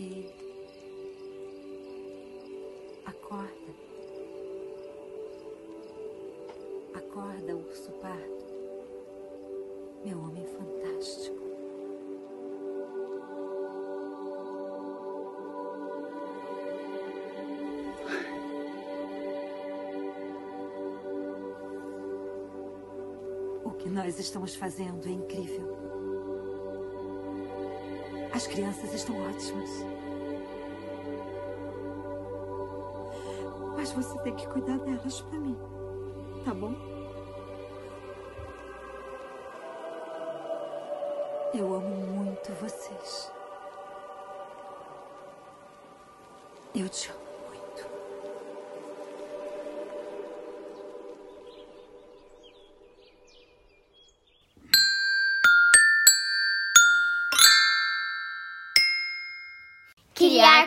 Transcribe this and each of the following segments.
E acorda. Acorda, urso pardo. Meu homem fantástico. O que nós estamos fazendo é incrível. As crianças estão ótimas. Mas você tem que cuidar delas para mim. Tá bom? Eu amo muito vocês. Eu te amo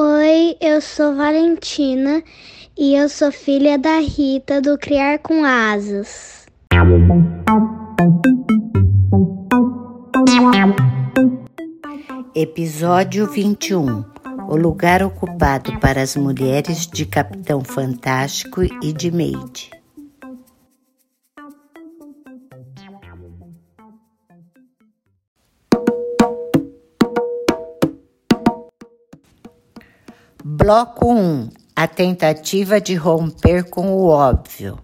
Oi, eu sou Valentina e eu sou filha da Rita do Criar com Asas. Episódio 21 O lugar ocupado para as mulheres de Capitão Fantástico e de Maid. Bloco 1 A tentativa de romper com o óbvio.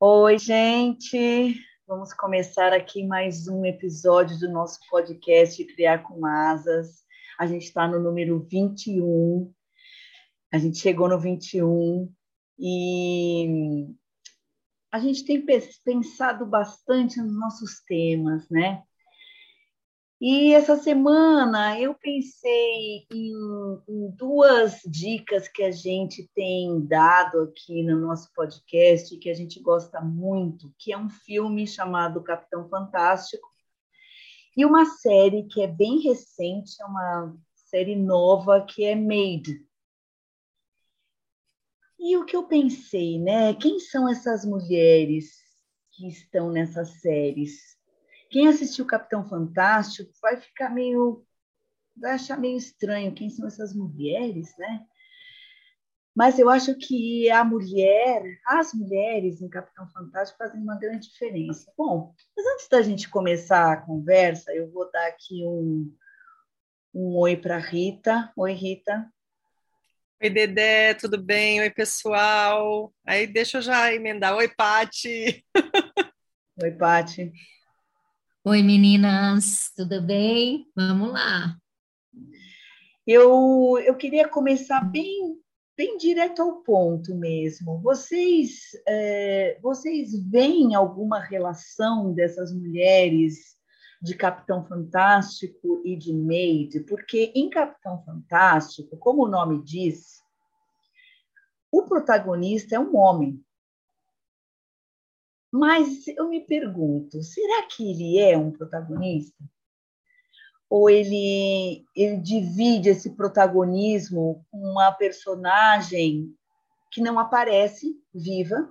Oi, gente! Vamos começar aqui mais um episódio do nosso podcast Criar com Asas. A gente está no número 21. A gente chegou no 21 e a gente tem pensado bastante nos nossos temas, né? E essa semana eu pensei em, em, duas dicas que a gente tem dado aqui no nosso podcast, que a gente gosta muito, que é um filme chamado Capitão Fantástico e uma série que é bem recente, é uma série nova que é Made. E o que eu pensei, né? Quem são essas mulheres que estão nessas séries? Quem assistiu Capitão Fantástico vai ficar meio. vai achar meio estranho quem são essas mulheres, né? Mas eu acho que a mulher, as mulheres em Capitão Fantástico fazem uma grande diferença. Bom, mas antes da gente começar a conversa, eu vou dar aqui um, um oi para Rita. Oi, Rita. Oi, Dedé, tudo bem? Oi, pessoal. Aí deixa eu já emendar. Oi, Pati. Oi, Pati. Oi, meninas, tudo bem? Vamos lá. Eu, eu queria começar bem, bem direto ao ponto mesmo. Vocês, é, vocês veem alguma relação dessas mulheres de Capitão Fantástico e de Maid? Porque em Capitão Fantástico, como o nome diz, o protagonista é um homem. Mas eu me pergunto, será que ele é um protagonista? Ou ele, ele divide esse protagonismo com uma personagem que não aparece viva,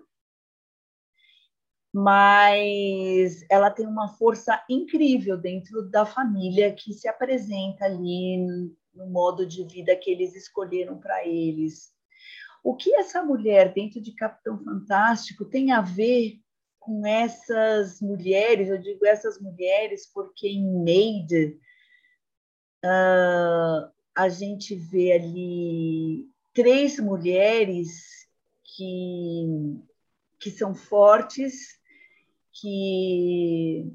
mas ela tem uma força incrível dentro da família que se apresenta ali no modo de vida que eles escolheram para eles. O que essa mulher dentro de Capitão Fantástico tem a ver com essas mulheres, eu digo essas mulheres porque em Maid uh, a gente vê ali três mulheres que, que são fortes, que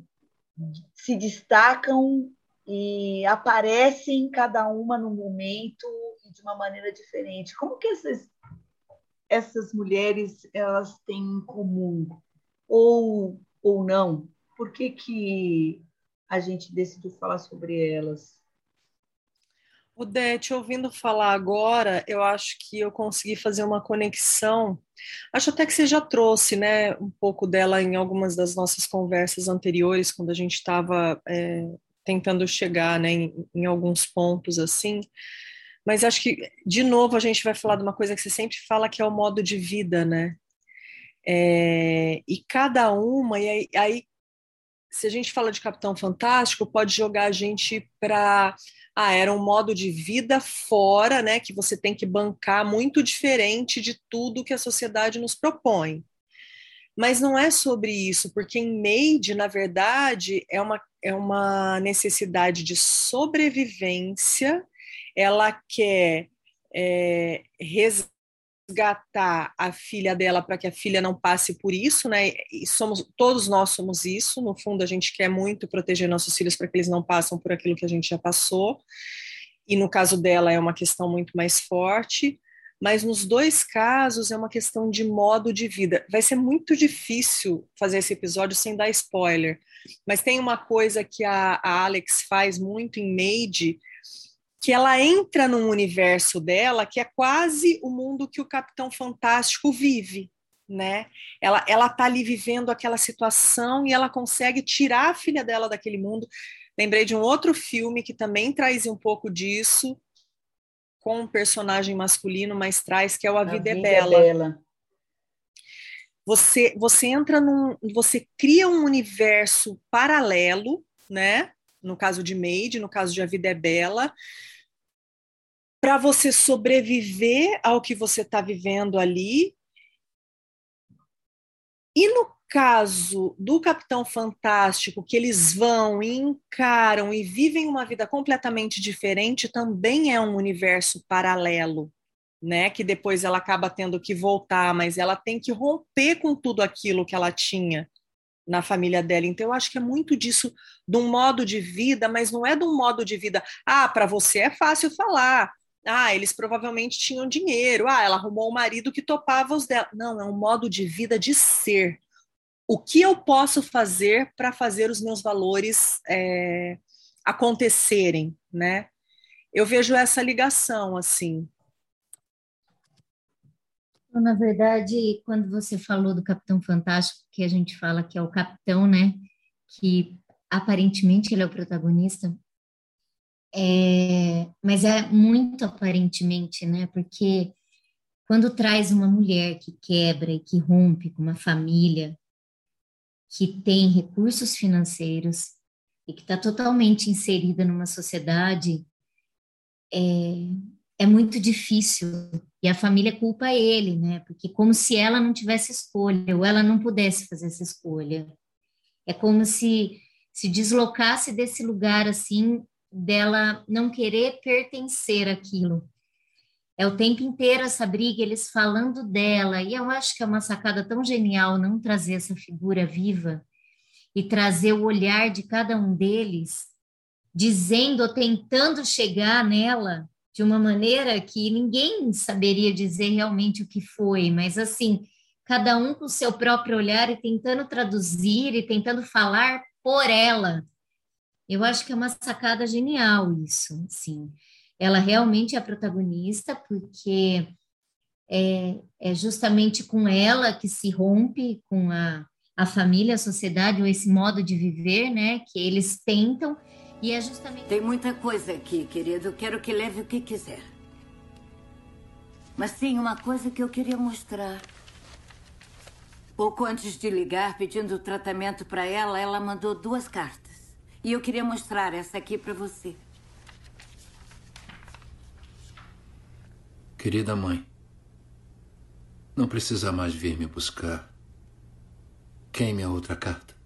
se destacam e aparecem cada uma no momento e de uma maneira diferente. Como que essas, essas mulheres elas têm em comum? Ou, ou não? Por que, que a gente decidiu falar sobre elas? O Dete, ouvindo falar agora, eu acho que eu consegui fazer uma conexão. Acho até que você já trouxe, né, um pouco dela em algumas das nossas conversas anteriores, quando a gente estava é, tentando chegar, né, em, em alguns pontos assim. Mas acho que, de novo, a gente vai falar de uma coisa que você sempre fala, que é o modo de vida, né? É, e cada uma, e aí, aí, se a gente fala de Capitão Fantástico, pode jogar a gente para ah, era um modo de vida fora, né, que você tem que bancar muito diferente de tudo que a sociedade nos propõe. Mas não é sobre isso, porque em Made, na verdade, é uma, é uma necessidade de sobrevivência, ela quer é, resgatar a filha dela para que a filha não passe por isso, né? E somos todos nós somos isso. No fundo, a gente quer muito proteger nossos filhos para que eles não passem por aquilo que a gente já passou. E no caso dela é uma questão muito mais forte. Mas nos dois casos é uma questão de modo de vida. Vai ser muito difícil fazer esse episódio sem dar spoiler. Mas tem uma coisa que a, a Alex faz muito em Made, que ela entra num universo dela que é quase o mundo que o Capitão Fantástico vive, né? Ela ela tá ali vivendo aquela situação e ela consegue tirar a filha dela daquele mundo. Lembrei de um outro filme que também traz um pouco disso com um personagem masculino, mas traz que é o A, a Vida, é, vida é Bela. É Bela. Você você entra num você cria um universo paralelo, né? No caso de Made, no caso de A Vida é Bela, para você sobreviver ao que você está vivendo ali. E no caso do Capitão Fantástico, que eles vão e encaram e vivem uma vida completamente diferente, também é um universo paralelo, né? Que depois ela acaba tendo que voltar, mas ela tem que romper com tudo aquilo que ela tinha na família dela. Então, eu acho que é muito disso, de um modo de vida, mas não é de um modo de vida. Ah, para você é fácil falar. Ah, eles provavelmente tinham dinheiro. Ah, ela arrumou um marido que topava os dela. Não, é um modo de vida de ser. O que eu posso fazer para fazer os meus valores é, acontecerem, né? Eu vejo essa ligação, assim. Na verdade, quando você falou do Capitão Fantástico, que a gente fala que é o capitão, né? Que aparentemente ele é o protagonista, é, mas é muito aparentemente, né? Porque quando traz uma mulher que quebra e que rompe com uma família que tem recursos financeiros e que está totalmente inserida numa sociedade, é, é muito difícil. E a família culpa ele, né? Porque como se ela não tivesse escolha, ou ela não pudesse fazer essa escolha. É como se se deslocasse desse lugar assim, dela não querer pertencer àquilo. É o tempo inteiro essa briga, eles falando dela, e eu acho que é uma sacada tão genial não trazer essa figura viva e trazer o olhar de cada um deles, dizendo ou tentando chegar nela de uma maneira que ninguém saberia dizer realmente o que foi, mas assim, cada um com o seu próprio olhar e tentando traduzir e tentando falar por ela. Eu acho que é uma sacada genial isso, assim. Ela realmente é a protagonista porque é, é justamente com ela que se rompe com a, a família, a sociedade, ou esse modo de viver, né, que eles tentam e é justamente. Tem muita coisa aqui, querido. Quero que leve o que quiser. Mas tem uma coisa que eu queria mostrar. Pouco antes de ligar pedindo tratamento para ela, ela mandou duas cartas. E eu queria mostrar essa aqui para você. Querida mãe, não precisa mais vir me buscar. Queime a outra carta.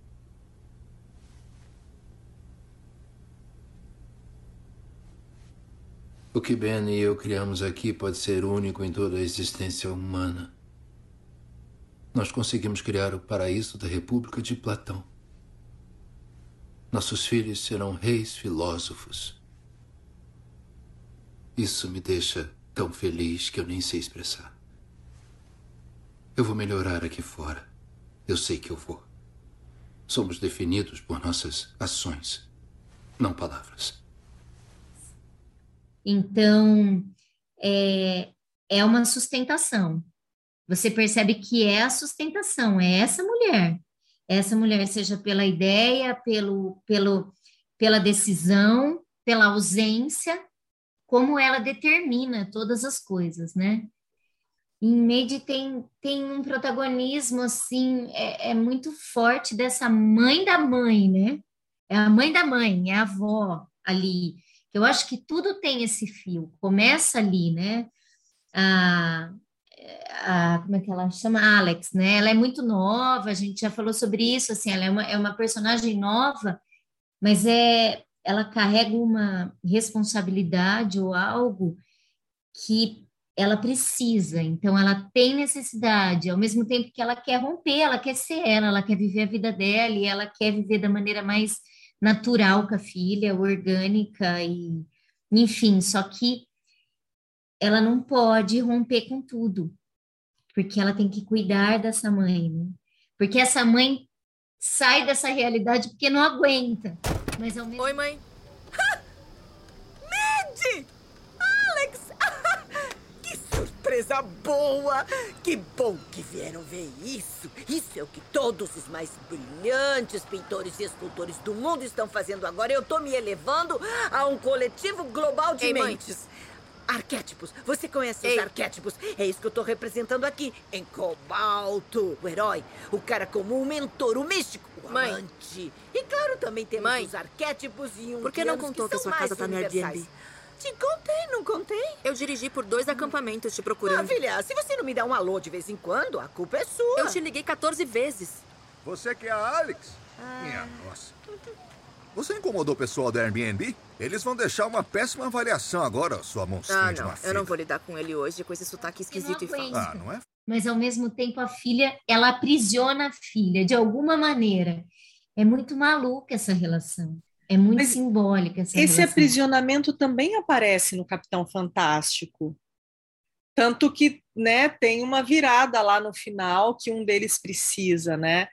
O que Ben e eu criamos aqui pode ser único em toda a existência humana. Nós conseguimos criar o paraíso da República de Platão. Nossos filhos serão reis filósofos. Isso me deixa tão feliz que eu nem sei expressar. Eu vou melhorar aqui fora. Eu sei que eu vou. Somos definidos por nossas ações, não palavras. Então, é, é uma sustentação. Você percebe que é a sustentação, é essa mulher. Essa mulher, seja pela ideia, pelo, pelo, pela decisão, pela ausência, como ela determina todas as coisas, né? Em Made tem, tem um protagonismo, assim, é, é muito forte dessa mãe da mãe, né? É a mãe da mãe, é a avó ali. Eu acho que tudo tem esse fio, começa ali, né? A, a, como é que ela chama? Alex, né? Ela é muito nova, a gente já falou sobre isso, assim, ela é uma, é uma personagem nova, mas é ela carrega uma responsabilidade ou algo que ela precisa, então ela tem necessidade, ao mesmo tempo que ela quer romper, ela quer ser ela, ela quer viver a vida dela e ela quer viver da maneira mais natural com a filha, orgânica e enfim, só que ela não pode romper com tudo, porque ela tem que cuidar dessa mãe, né? Porque essa mãe sai dessa realidade porque não aguenta. Mas ao mesmo... Oi, mãe. Alex! que surpresa boa! Que bom que vieram ver isso. Isso é o que todos os mais brilhantes pintores e escultores do mundo estão fazendo agora. Eu tô me elevando a um coletivo global de Ei, mentes. Mãe. Arquétipos. Você conhece Ei. os arquétipos? É isso que eu tô representando aqui. Em Cobalto. O herói, o cara comum, o mentor, o místico, o Mãe. amante. E claro, também temos Mãe. os arquétipos e um Por que não contou que, que sua casa tá no Airbnb? Te contei, não contei? Eu dirigi por dois acampamentos te procurando. Ah, filha, se você não me dá um alô de vez em quando, a culpa é sua. Eu te liguei 14 vezes. Você que é a Alex? Ah. Minha nossa. Você incomodou o pessoal do Airbnb? Eles vão deixar uma péssima avaliação agora, sua monstrinha ah, não. de uma filha. Eu não vou lidar com ele hoje com esse sotaque esquisito e falso. Ah, não é? Mas ao mesmo tempo a filha, ela aprisiona a filha de alguma maneira. É muito maluca essa relação. É muito Mas simbólica essa esse relação. aprisionamento também aparece no Capitão Fantástico. Tanto que, né, tem uma virada lá no final que um deles precisa, né?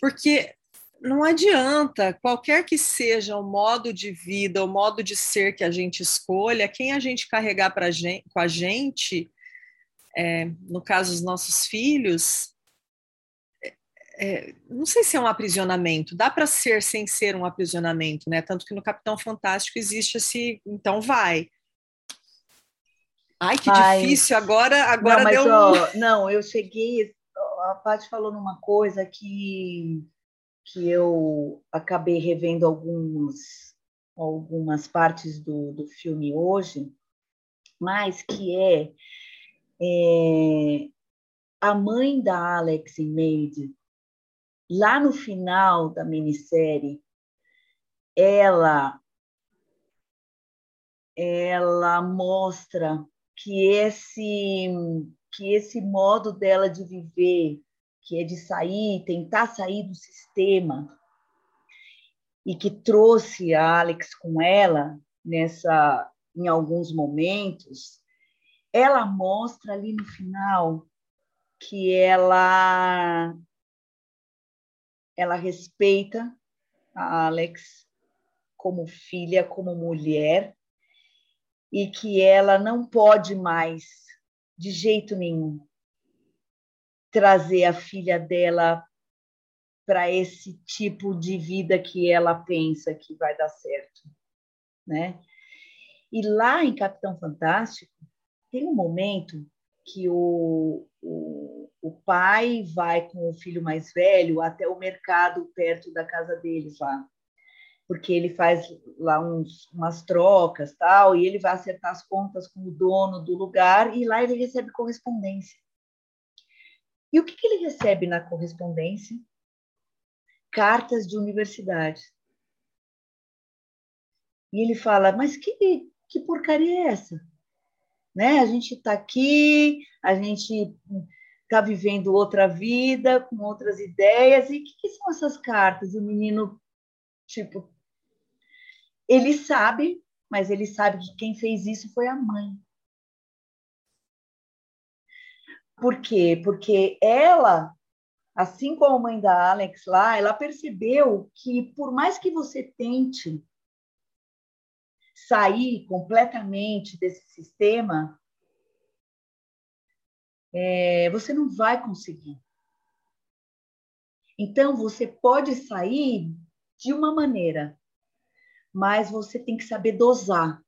Porque não adianta, qualquer que seja o modo de vida, o modo de ser que a gente escolha, quem a gente carregar pra gente, com a gente, é, no caso os nossos filhos, é, não sei se é um aprisionamento, dá para ser sem ser um aprisionamento, né? Tanto que no Capitão Fantástico existe esse, então vai. Ai, que mas... difícil, agora, agora não, mas, deu ó, Não, eu cheguei, a Paty falou numa coisa que que eu acabei revendo alguns, algumas partes do, do filme hoje, mas que é, é a mãe da Alex Maid, lá no final da minissérie, ela ela mostra que esse que esse modo dela de viver que é de sair, tentar sair do sistema, e que trouxe a Alex com ela nessa em alguns momentos, ela mostra ali no final que ela ela respeita a Alex como filha, como mulher, e que ela não pode mais, de jeito nenhum, trazer a filha dela para esse tipo de vida que ela pensa que vai dar certo, né? E lá em Capitão Fantástico tem um momento que o, o, o pai vai com o filho mais velho até o mercado perto da casa deles lá, porque ele faz lá uns, umas trocas tal e ele vai acertar as contas com o dono do lugar e lá ele recebe correspondência e o que, que ele recebe na correspondência? Cartas de universidade. E ele fala: Mas que, que porcaria é essa? Né? A gente está aqui, a gente está vivendo outra vida, com outras ideias, e o que, que são essas cartas? O menino, tipo, ele sabe, mas ele sabe que quem fez isso foi a mãe. Por quê? Porque ela, assim como a mãe da Alex lá, ela percebeu que por mais que você tente sair completamente desse sistema, é, você não vai conseguir. Então, você pode sair de uma maneira, mas você tem que saber dosar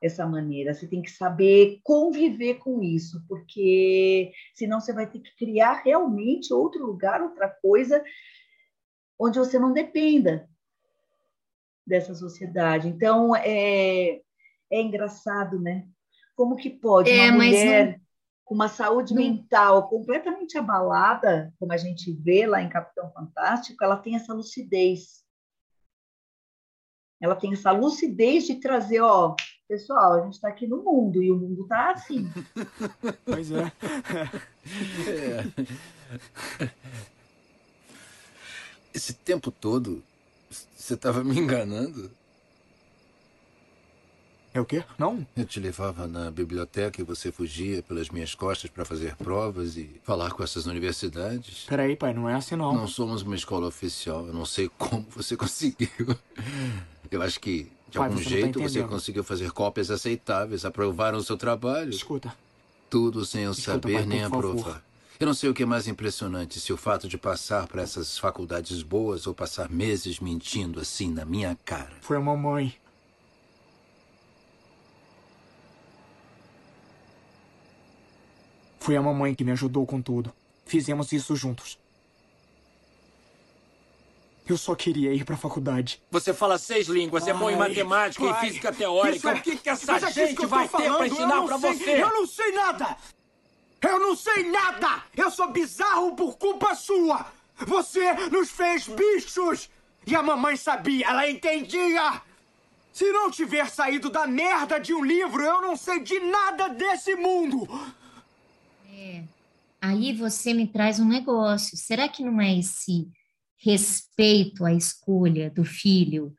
essa maneira, você tem que saber conviver com isso, porque senão você vai ter que criar realmente outro lugar, outra coisa, onde você não dependa dessa sociedade. Então, é, é engraçado, né? Como que pode é, uma mulher não... com uma saúde não... mental completamente abalada, como a gente vê lá em Capitão Fantástico, ela tem essa lucidez. Ela tem essa lucidez de trazer, ó, pessoal, a gente está aqui no mundo e o mundo está assim. Pois é. é. Esse tempo todo, você estava me enganando? É o quê? Não? Eu te levava na biblioteca e você fugia pelas minhas costas para fazer provas e falar com essas universidades. Peraí, pai, não é assim não. Não somos uma escola oficial. Eu não sei como você conseguiu. Eu acho que, de pai, algum você tá jeito, tá você conseguiu fazer cópias aceitáveis. Aprovaram o seu trabalho. Escuta. Tudo sem eu Escuta, saber pai, nem favor. aprovar. Eu não sei o que é mais impressionante, se o fato de passar para essas faculdades boas ou passar meses mentindo assim na minha cara. Foi a mamãe. Foi a mamãe que me ajudou com tudo. Fizemos isso juntos. Eu só queria ir pra faculdade. Você fala seis línguas, é bom em matemática e física teórica. isso é- o que, que essa é gente que vai ter falando, pra eu ensinar pra sei- você? Eu não sei nada! Eu não sei nada! Eu sou bizarro por culpa sua! Você nos fez bichos! E a mamãe sabia, ela entendia! Se não tiver saído da merda de um livro, eu não sei de nada desse mundo! É. Aí você me traz um negócio. Será que não é esse respeito à escolha do filho?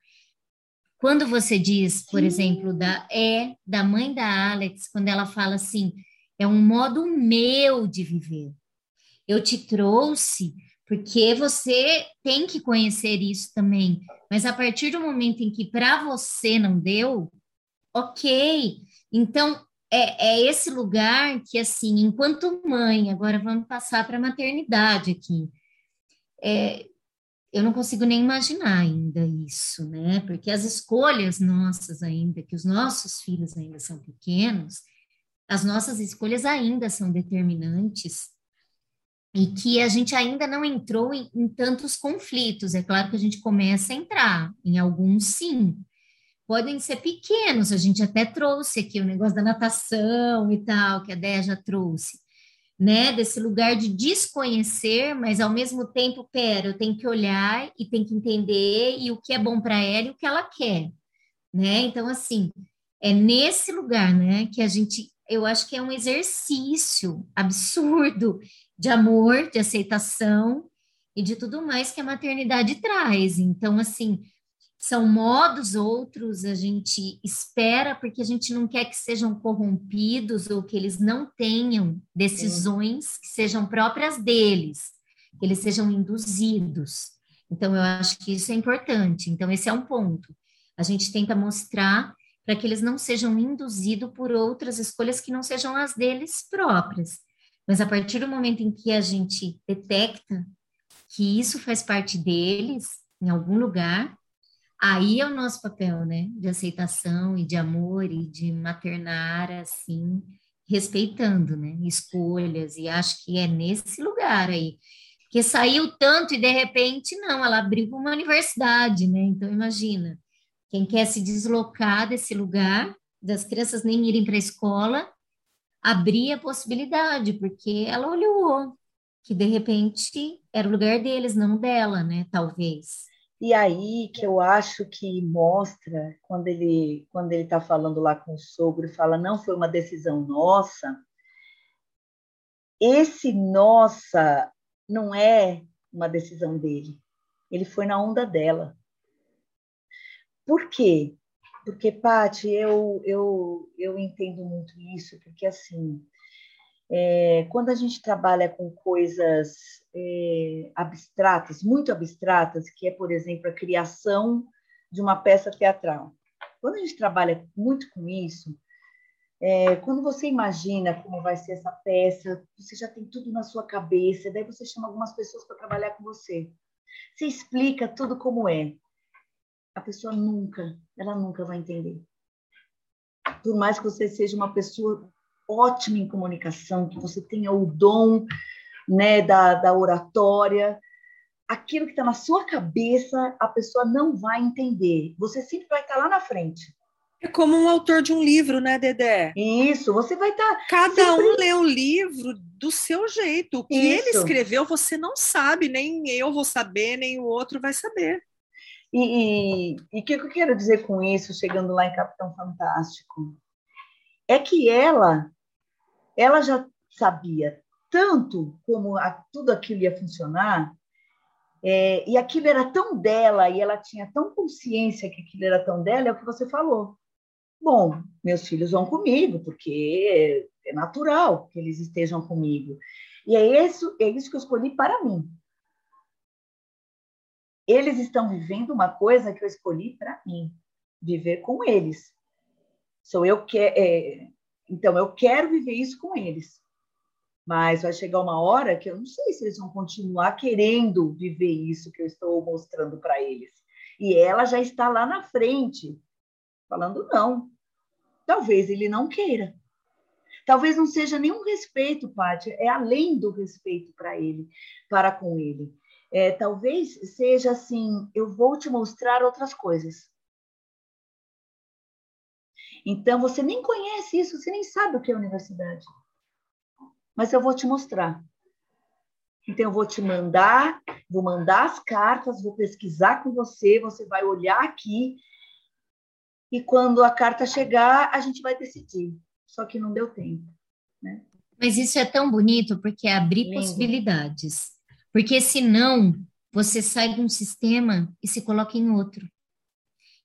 Quando você diz, por exemplo, da é da mãe da Alex, quando ela fala assim, é um modo meu de viver. Eu te trouxe porque você tem que conhecer isso também. Mas a partir do momento em que para você não deu, ok. Então é, é esse lugar que, assim, enquanto mãe, agora vamos passar para a maternidade aqui. É, eu não consigo nem imaginar ainda isso, né? Porque as escolhas nossas ainda, que os nossos filhos ainda são pequenos, as nossas escolhas ainda são determinantes e que a gente ainda não entrou em, em tantos conflitos. É claro que a gente começa a entrar em alguns, sim, podem ser pequenos, a gente até trouxe aqui o negócio da natação e tal, que a Déia já trouxe, né? Desse lugar de desconhecer, mas ao mesmo tempo, pera, eu tenho que olhar e tenho que entender e o que é bom para ela e o que ela quer, né? Então, assim, é nesse lugar, né, que a gente, eu acho que é um exercício absurdo de amor, de aceitação e de tudo mais que a maternidade traz. Então, assim, são modos outros, a gente espera porque a gente não quer que sejam corrompidos ou que eles não tenham decisões que sejam próprias deles, que eles sejam induzidos. Então, eu acho que isso é importante. Então, esse é um ponto. A gente tenta mostrar para que eles não sejam induzidos por outras escolhas que não sejam as deles próprias. Mas a partir do momento em que a gente detecta que isso faz parte deles, em algum lugar, aí é o nosso papel, né? De aceitação e de amor e de maternar, assim, respeitando, né? Escolhas, e acho que é nesse lugar aí. Porque saiu tanto e de repente, não, ela abriu uma universidade, né? Então, imagina, quem quer se deslocar desse lugar, das crianças nem irem para a escola, abrir a possibilidade, porque ela olhou que de repente era o lugar deles, não dela, né? Talvez. E aí que eu acho que mostra quando ele quando ele está falando lá com o sogro fala não foi uma decisão nossa. Esse nossa não é uma decisão dele. Ele foi na onda dela. Por quê? Porque, Pati, eu, eu, eu entendo muito isso, porque, assim, é, quando a gente trabalha com coisas é, abstratas, muito abstratas, que é, por exemplo, a criação de uma peça teatral. Quando a gente trabalha muito com isso, é, quando você imagina como vai ser essa peça, você já tem tudo na sua cabeça, daí você chama algumas pessoas para trabalhar com você. Você explica tudo como é. A pessoa nunca, ela nunca vai entender. Por mais que você seja uma pessoa ótima em comunicação, que você tenha o dom né, da, da oratória, aquilo que está na sua cabeça, a pessoa não vai entender. Você sempre vai estar tá lá na frente. É como um autor de um livro, né, Dedé? Isso, você vai estar. Tá Cada sempre... um lê o livro do seu jeito. O que Isso. ele escreveu, você não sabe, nem eu vou saber, nem o outro vai saber. E o que eu quero dizer com isso, chegando lá em Capitão Fantástico? É que ela, ela já sabia tanto como a, tudo aquilo ia funcionar, é, e aquilo era tão dela, e ela tinha tão consciência que aquilo era tão dela, é o que você falou. Bom, meus filhos vão comigo, porque é natural que eles estejam comigo. E é isso, é isso que eu escolhi para mim. Eles estão vivendo uma coisa que eu escolhi para mim, viver com eles. Sou eu que é, então eu quero viver isso com eles. Mas vai chegar uma hora que eu não sei se eles vão continuar querendo viver isso que eu estou mostrando para eles. E ela já está lá na frente, falando não. Talvez ele não queira. Talvez não seja nenhum respeito, Paty, é além do respeito para ele, para com ele. É, talvez seja assim, eu vou te mostrar outras coisas. Então, você nem conhece isso, você nem sabe o que é universidade mas eu vou te mostrar. Então, eu vou te mandar, vou mandar as cartas, vou pesquisar com você, você vai olhar aqui, e quando a carta chegar, a gente vai decidir. Só que não deu tempo. Né? Mas isso é tão bonito porque é abrir Lindo. possibilidades. Porque senão você sai de um sistema e se coloca em outro.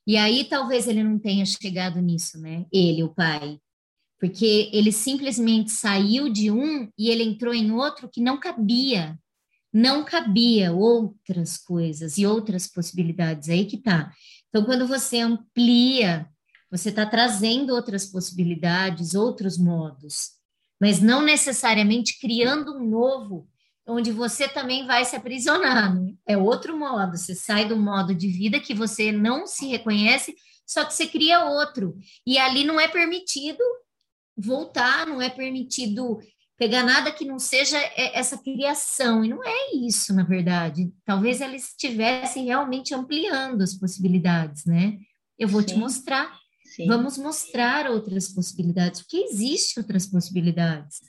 E aí talvez ele não tenha chegado nisso, né? Ele, o pai porque ele simplesmente saiu de um e ele entrou em outro que não cabia, não cabia outras coisas e outras possibilidades, aí que tá. Então, quando você amplia, você está trazendo outras possibilidades, outros modos, mas não necessariamente criando um novo, onde você também vai se aprisionar. Né? É outro modo, você sai do modo de vida que você não se reconhece, só que você cria outro. E ali não é permitido voltar, não é permitido pegar nada que não seja essa criação. E não é isso, na verdade. Talvez eles estivessem realmente ampliando as possibilidades, né? Eu vou Sim. te mostrar. Sim. Vamos mostrar outras possibilidades, porque existe outras possibilidades.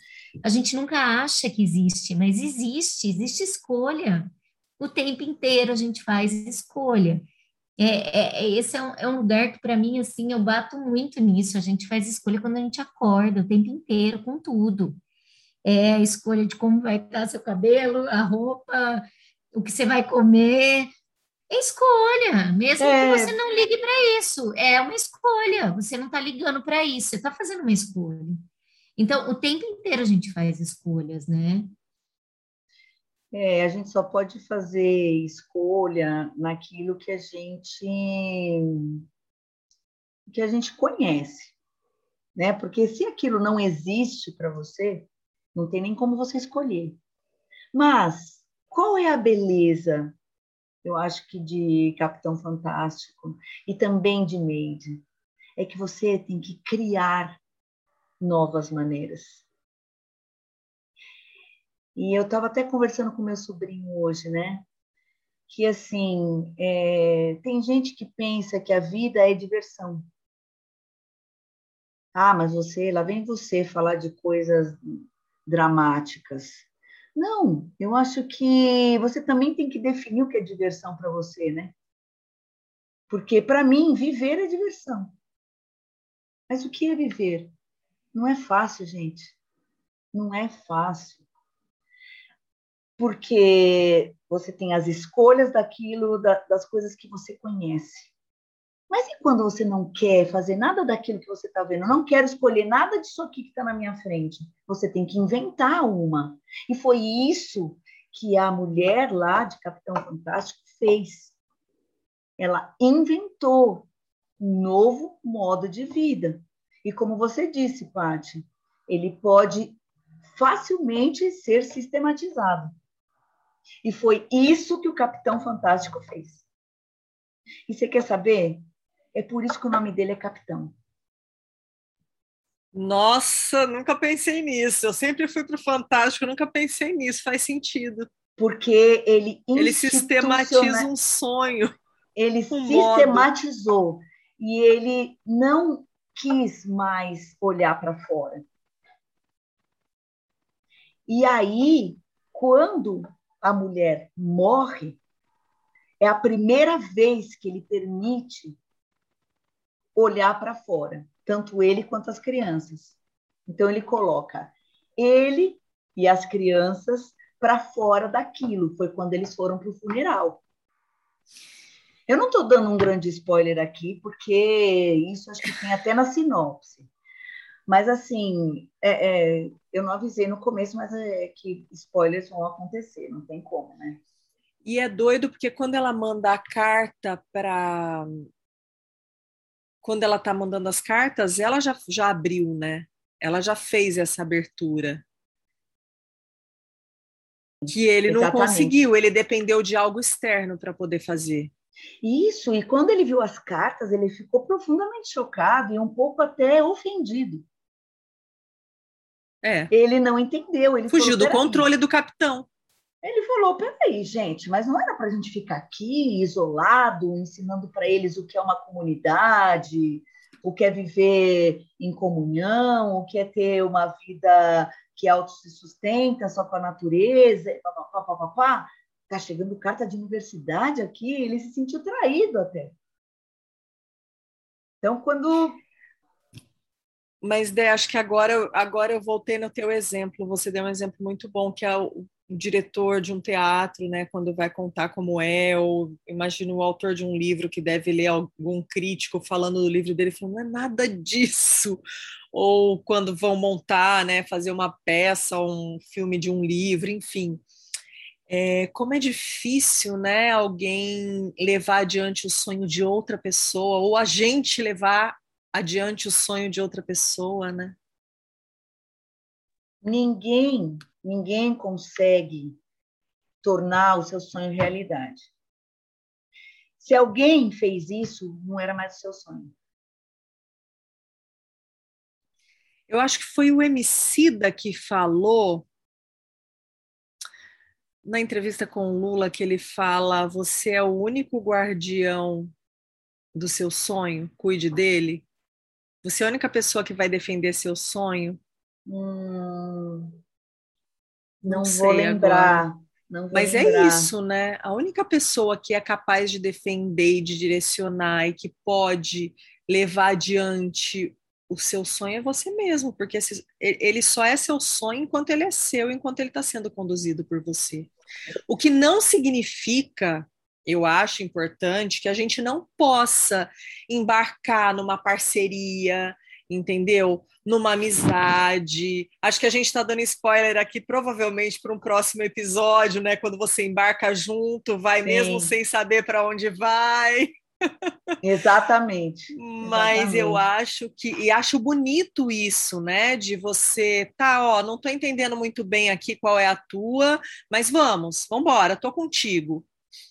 A gente nunca acha que existe, mas existe, existe escolha. O tempo inteiro a gente faz escolha. É, é, é, esse é um, é um lugar que, para mim, assim, eu bato muito nisso. A gente faz escolha quando a gente acorda, o tempo inteiro, com tudo. É a escolha de como vai estar seu cabelo, a roupa, o que você vai comer. É escolha, mesmo é. que você não ligue para isso. É uma escolha, você não está ligando para isso, você está fazendo uma escolha. Então, o tempo inteiro a gente faz escolhas, né? É, a gente só pode fazer escolha naquilo que a gente que a gente conhece, né? Porque se aquilo não existe para você, não tem nem como você escolher. Mas qual é a beleza? Eu acho que de Capitão Fantástico e também de Maid é que você tem que criar novas maneiras. E eu estava até conversando com meu sobrinho hoje, né? Que assim, é, tem gente que pensa que a vida é diversão. Ah, mas você, lá vem você falar de coisas dramáticas. Não, eu acho que você também tem que definir o que é diversão para você, né? Porque para mim viver é diversão. Mas o que é viver? Não é fácil, gente. Não é fácil porque você tem as escolhas daquilo, da, das coisas que você conhece. Mas e quando você não quer fazer nada daquilo que você está vendo? não quero escolher nada disso aqui que está na minha frente. Você tem que inventar uma. E foi isso que a mulher lá de Capitão Fantástico fez. Ela inventou um novo modo de vida. E como você disse, Paty, ele pode facilmente ser sistematizado. E foi isso que o Capitão Fantástico fez. E você quer saber? É por isso que o nome dele é Capitão. Nossa, nunca pensei nisso. Eu sempre fui para o Fantástico, nunca pensei nisso. Faz sentido. Porque ele ele sistematiza um sonho. Ele um sistematizou modo. e ele não quis mais olhar para fora. E aí, quando a mulher morre, é a primeira vez que ele permite olhar para fora, tanto ele quanto as crianças. Então ele coloca ele e as crianças para fora daquilo. Foi quando eles foram para o funeral. Eu não estou dando um grande spoiler aqui, porque isso acho que tem até na sinopse. Mas, assim, é, é, eu não avisei no começo, mas é que spoilers vão acontecer, não tem como, né? E é doido porque quando ela manda a carta para. Quando ela está mandando as cartas, ela já, já abriu, né? Ela já fez essa abertura. Que ele Exatamente. não conseguiu, ele dependeu de algo externo para poder fazer. Isso, e quando ele viu as cartas, ele ficou profundamente chocado e um pouco até ofendido. É. Ele não entendeu. Ele Fugiu falou, do controle do capitão. Ele falou: peraí, gente, mas não era para a gente ficar aqui isolado, ensinando para eles o que é uma comunidade, o que é viver em comunhão, o que é ter uma vida que auto se sustenta só com a natureza, papapá, papapá. Tá chegando carta de universidade aqui, ele se sentiu traído até. Então, quando mas Dé, acho que agora, agora eu voltei no teu exemplo. Você deu um exemplo muito bom, que é o, diretor de um teatro, né, quando vai contar como é, ou imagino o autor de um livro que deve ler algum crítico falando do livro dele, falando, não é nada disso. Ou quando vão montar, né, fazer uma peça, um filme de um livro, enfim. É, como é difícil, né, alguém levar adiante o sonho de outra pessoa, ou a gente levar adiante o sonho de outra pessoa, né? Ninguém, ninguém consegue tornar o seu sonho realidade. Se alguém fez isso, não era mais o seu sonho. Eu acho que foi o Emicida que falou na entrevista com o Lula que ele fala: você é o único guardião do seu sonho, cuide dele. Você é a única pessoa que vai defender seu sonho? Hum, não, não vou lembrar. Não vou Mas lembrar. é isso, né? A única pessoa que é capaz de defender e de direcionar e que pode levar adiante o seu sonho é você mesmo, porque ele só é seu sonho enquanto ele é seu, enquanto ele está sendo conduzido por você. O que não significa eu acho importante que a gente não possa embarcar numa parceria, entendeu? Numa amizade. Acho que a gente está dando spoiler aqui, provavelmente, para um próximo episódio, né? Quando você embarca junto, vai Sim. mesmo sem saber para onde vai. Exatamente. Mas Exatamente. eu acho que e acho bonito isso, né? De você tá, ó, não estou entendendo muito bem aqui qual é a tua, mas vamos, vamos embora, tô contigo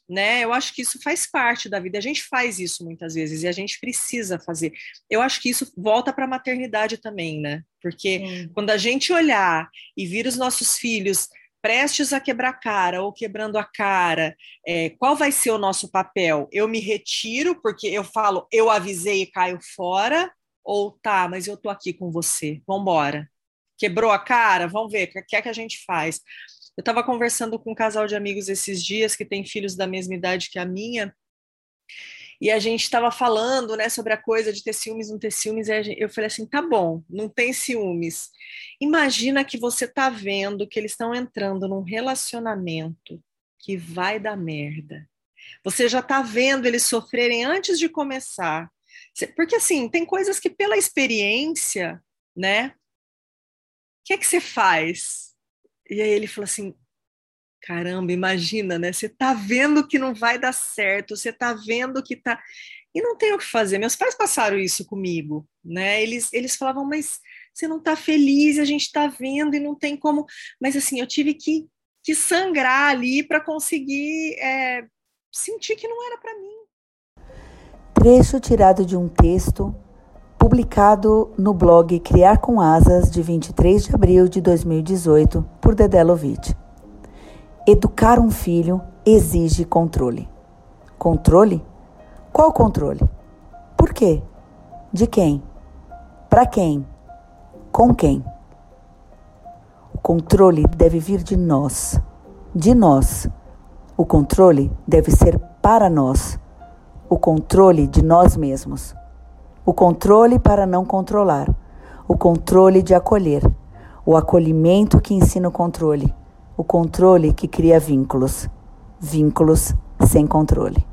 né? Eu acho que isso faz parte da vida. A gente faz isso muitas vezes e a gente precisa fazer. Eu acho que isso volta para a maternidade também, né? Porque quando a gente olhar e vir os nossos filhos prestes a quebrar cara ou quebrando a cara, é, qual vai ser o nosso papel? Eu me retiro porque eu falo, eu avisei e caio fora, ou tá, mas eu tô aqui com você, vamos embora. Quebrou a cara? Vamos ver, o que é que a gente faz? Eu estava conversando com um casal de amigos esses dias que tem filhos da mesma idade que a minha, e a gente estava falando né, sobre a coisa de ter ciúmes, não ter ciúmes, e eu falei assim: tá bom, não tem ciúmes. Imagina que você tá vendo que eles estão entrando num relacionamento que vai dar merda. Você já tá vendo eles sofrerem antes de começar. Porque assim, tem coisas que pela experiência, né? O que é que você faz? E aí ele falou assim: caramba, imagina, né? Você tá vendo que não vai dar certo, você tá vendo que tá. E não tem o que fazer. Meus pais passaram isso comigo, né? Eles, eles falavam, mas você não está feliz, a gente está vendo e não tem como. Mas assim, eu tive que, que sangrar ali para conseguir é, sentir que não era para mim. Trecho tirado de um texto publicado no blog Criar com Asas, de 23 de abril de 2018, por Dedé Lovitch. Educar um filho exige controle. Controle? Qual controle? Por quê? De quem? Para quem? Com quem? O controle deve vir de nós. De nós. O controle deve ser para nós. O controle de nós mesmos. O controle para não controlar. O controle de acolher. O acolhimento que ensina o controle o controle que cria vínculos, vínculos sem controle.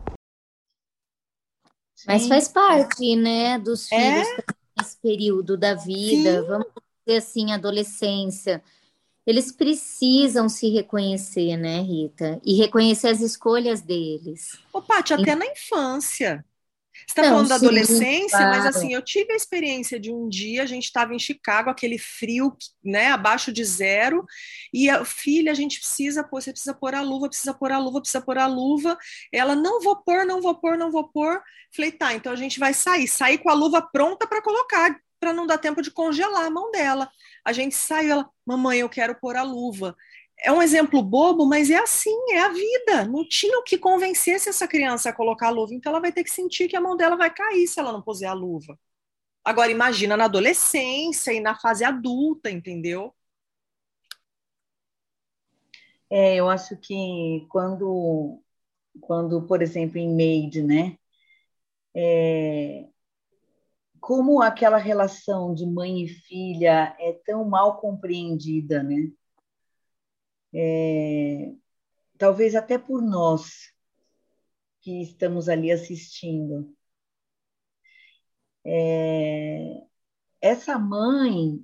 Mas faz parte, né, dos é? filhos nesse período da vida, Sim. vamos dizer assim, adolescência. Eles precisam se reconhecer, né, Rita? E reconhecer as escolhas deles. Ô, Paty, até na infância. Você está falando da adolescência, claro. mas assim, eu tive a experiência de um dia, a gente estava em Chicago, aquele frio, né, abaixo de zero, e a filha, a gente precisa, pô, você precisa pôr a luva, precisa pôr a luva, precisa pôr a luva. Ela, não vou pôr, não vou pôr, não vou pôr. Falei, tá, então a gente vai sair, sair com a luva pronta para colocar, para não dar tempo de congelar a mão dela. A gente saiu, ela, mamãe, eu quero pôr a luva é um exemplo bobo, mas é assim, é a vida. Não tinha o que convencesse essa criança a colocar a luva, então ela vai ter que sentir que a mão dela vai cair se ela não puser a luva. Agora, imagina na adolescência e na fase adulta, entendeu? É, eu acho que quando, quando por exemplo, em Maid, né? É, como aquela relação de mãe e filha é tão mal compreendida, né? É, talvez até por nós que estamos ali assistindo. É, essa mãe,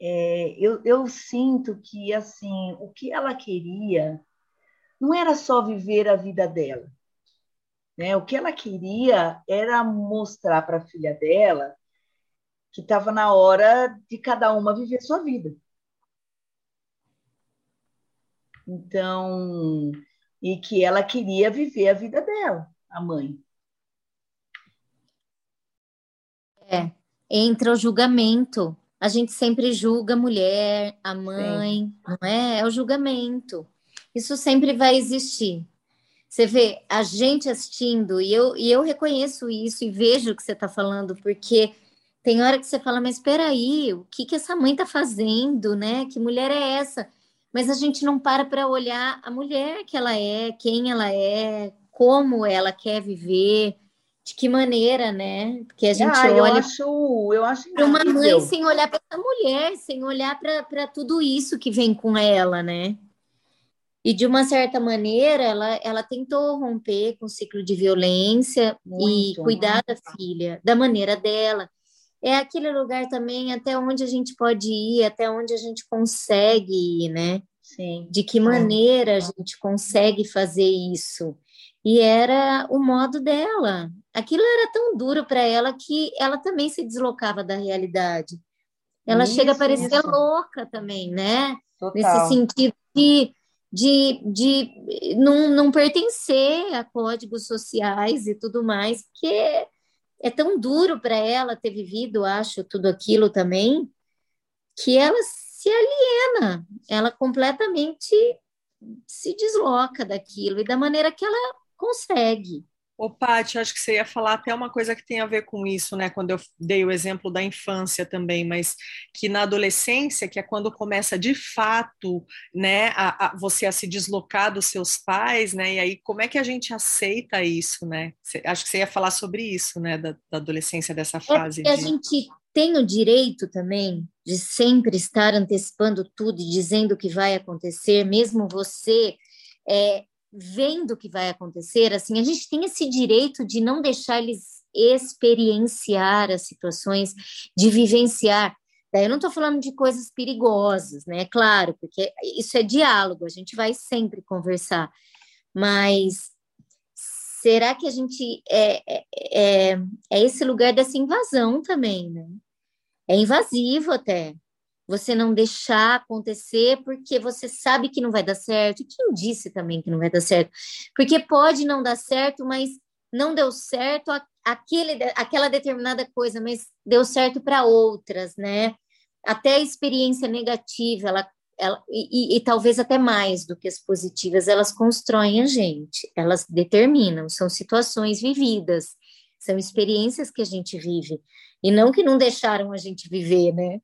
é, eu, eu sinto que assim o que ela queria não era só viver a vida dela. Né? O que ela queria era mostrar para a filha dela que estava na hora de cada uma viver sua vida. Então, e que ela queria viver a vida dela, a mãe. É, entra o julgamento. A gente sempre julga a mulher, a mãe, Sim. não é? É o julgamento. Isso sempre vai existir. Você vê a gente assistindo, e eu, e eu reconheço isso e vejo o que você está falando, porque tem hora que você fala, mas espera aí, o que, que essa mãe está fazendo, né? Que mulher é essa? Mas a gente não para para olhar a mulher que ela é, quem ela é, como ela quer viver, de que maneira, né? Porque a gente ah, olha. Eu acho, eu acho para uma mãe sem olhar para essa mulher, sem olhar para tudo isso que vem com ela, né? E de uma certa maneira, ela, ela tentou romper com o ciclo de violência Muito, e cuidar da filha da maneira dela é aquele lugar também até onde a gente pode ir, até onde a gente consegue ir, né? Sim. De que maneira a gente consegue fazer isso? E era o modo dela. Aquilo era tão duro para ela que ela também se deslocava da realidade. Ela isso, chega a parecer isso. louca também, né? Total. Nesse sentido de, de, de não, não pertencer a códigos sociais e tudo mais, porque é tão duro para ela ter vivido, acho, tudo aquilo também, que ela se aliena, ela completamente se desloca daquilo e da maneira que ela consegue. Ô, Paty, acho que você ia falar até uma coisa que tem a ver com isso, né? Quando eu dei o exemplo da infância também, mas que na adolescência, que é quando começa de fato, né, a, a, você a se deslocar dos seus pais, né? E aí, como é que a gente aceita isso, né? Acho que você ia falar sobre isso, né? Da, da adolescência, dessa é fase. É de... a gente tem o direito também de sempre estar antecipando tudo e dizendo o que vai acontecer, mesmo você é, vendo o que vai acontecer, assim, a gente tem esse direito de não deixar eles experienciar as situações, de vivenciar. Daí eu não estou falando de coisas perigosas, né? Claro, porque isso é diálogo, a gente vai sempre conversar, mas será que a gente é, é, é, é esse lugar dessa invasão também, né? É invasivo até. Você não deixar acontecer porque você sabe que não vai dar certo. Quem disse também que não vai dar certo? Porque pode não dar certo, mas não deu certo aquele, aquela determinada coisa, mas deu certo para outras, né? Até a experiência negativa, ela ela, e, e, talvez até mais do que as positivas, elas constroem a gente, elas determinam, são situações vividas, são experiências que a gente vive, e não que não deixaram a gente viver, né?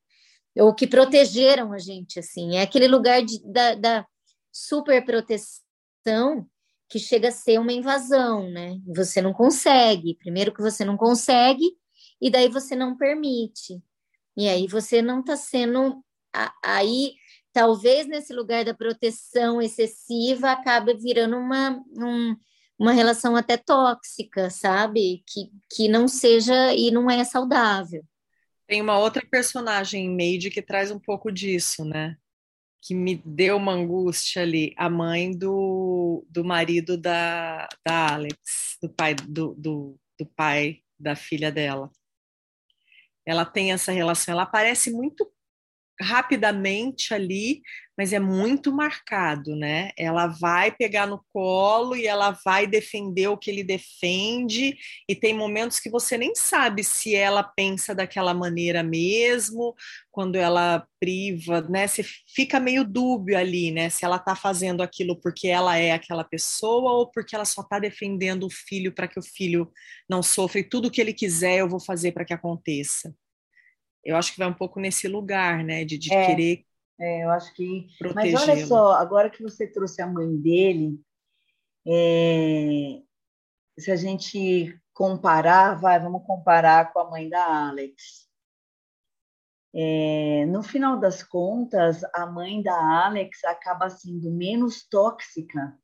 Ou que protegeram a gente, assim, é aquele lugar de, da, da super proteção que chega a ser uma invasão, né? Você não consegue, primeiro que você não consegue, e daí você não permite, e aí você não está sendo aí talvez nesse lugar da proteção excessiva acabe virando uma, um, uma relação até tóxica, sabe? Que, que não seja e não é saudável. Tem uma outra personagem em Made que traz um pouco disso, né? Que me deu uma angústia ali, a mãe do, do marido da, da Alex, do pai do, do, do pai da filha dela. Ela tem essa relação, ela aparece muito rapidamente ali, mas é muito marcado, né? Ela vai pegar no colo e ela vai defender o que ele defende, e tem momentos que você nem sabe se ela pensa daquela maneira mesmo, quando ela priva, né? Você fica meio dúbio ali, né? Se ela tá fazendo aquilo porque ela é aquela pessoa ou porque ela só tá defendendo o filho para que o filho não sofra e tudo que ele quiser eu vou fazer para que aconteça eu acho que vai um pouco nesse lugar, né, de, de é, querer é, eu acho que. Mas olha só, agora que você trouxe a mãe dele, é, se a gente comparar, vai, vamos comparar com a mãe da Alex. É, no final das contas, a mãe da Alex acaba sendo menos tóxica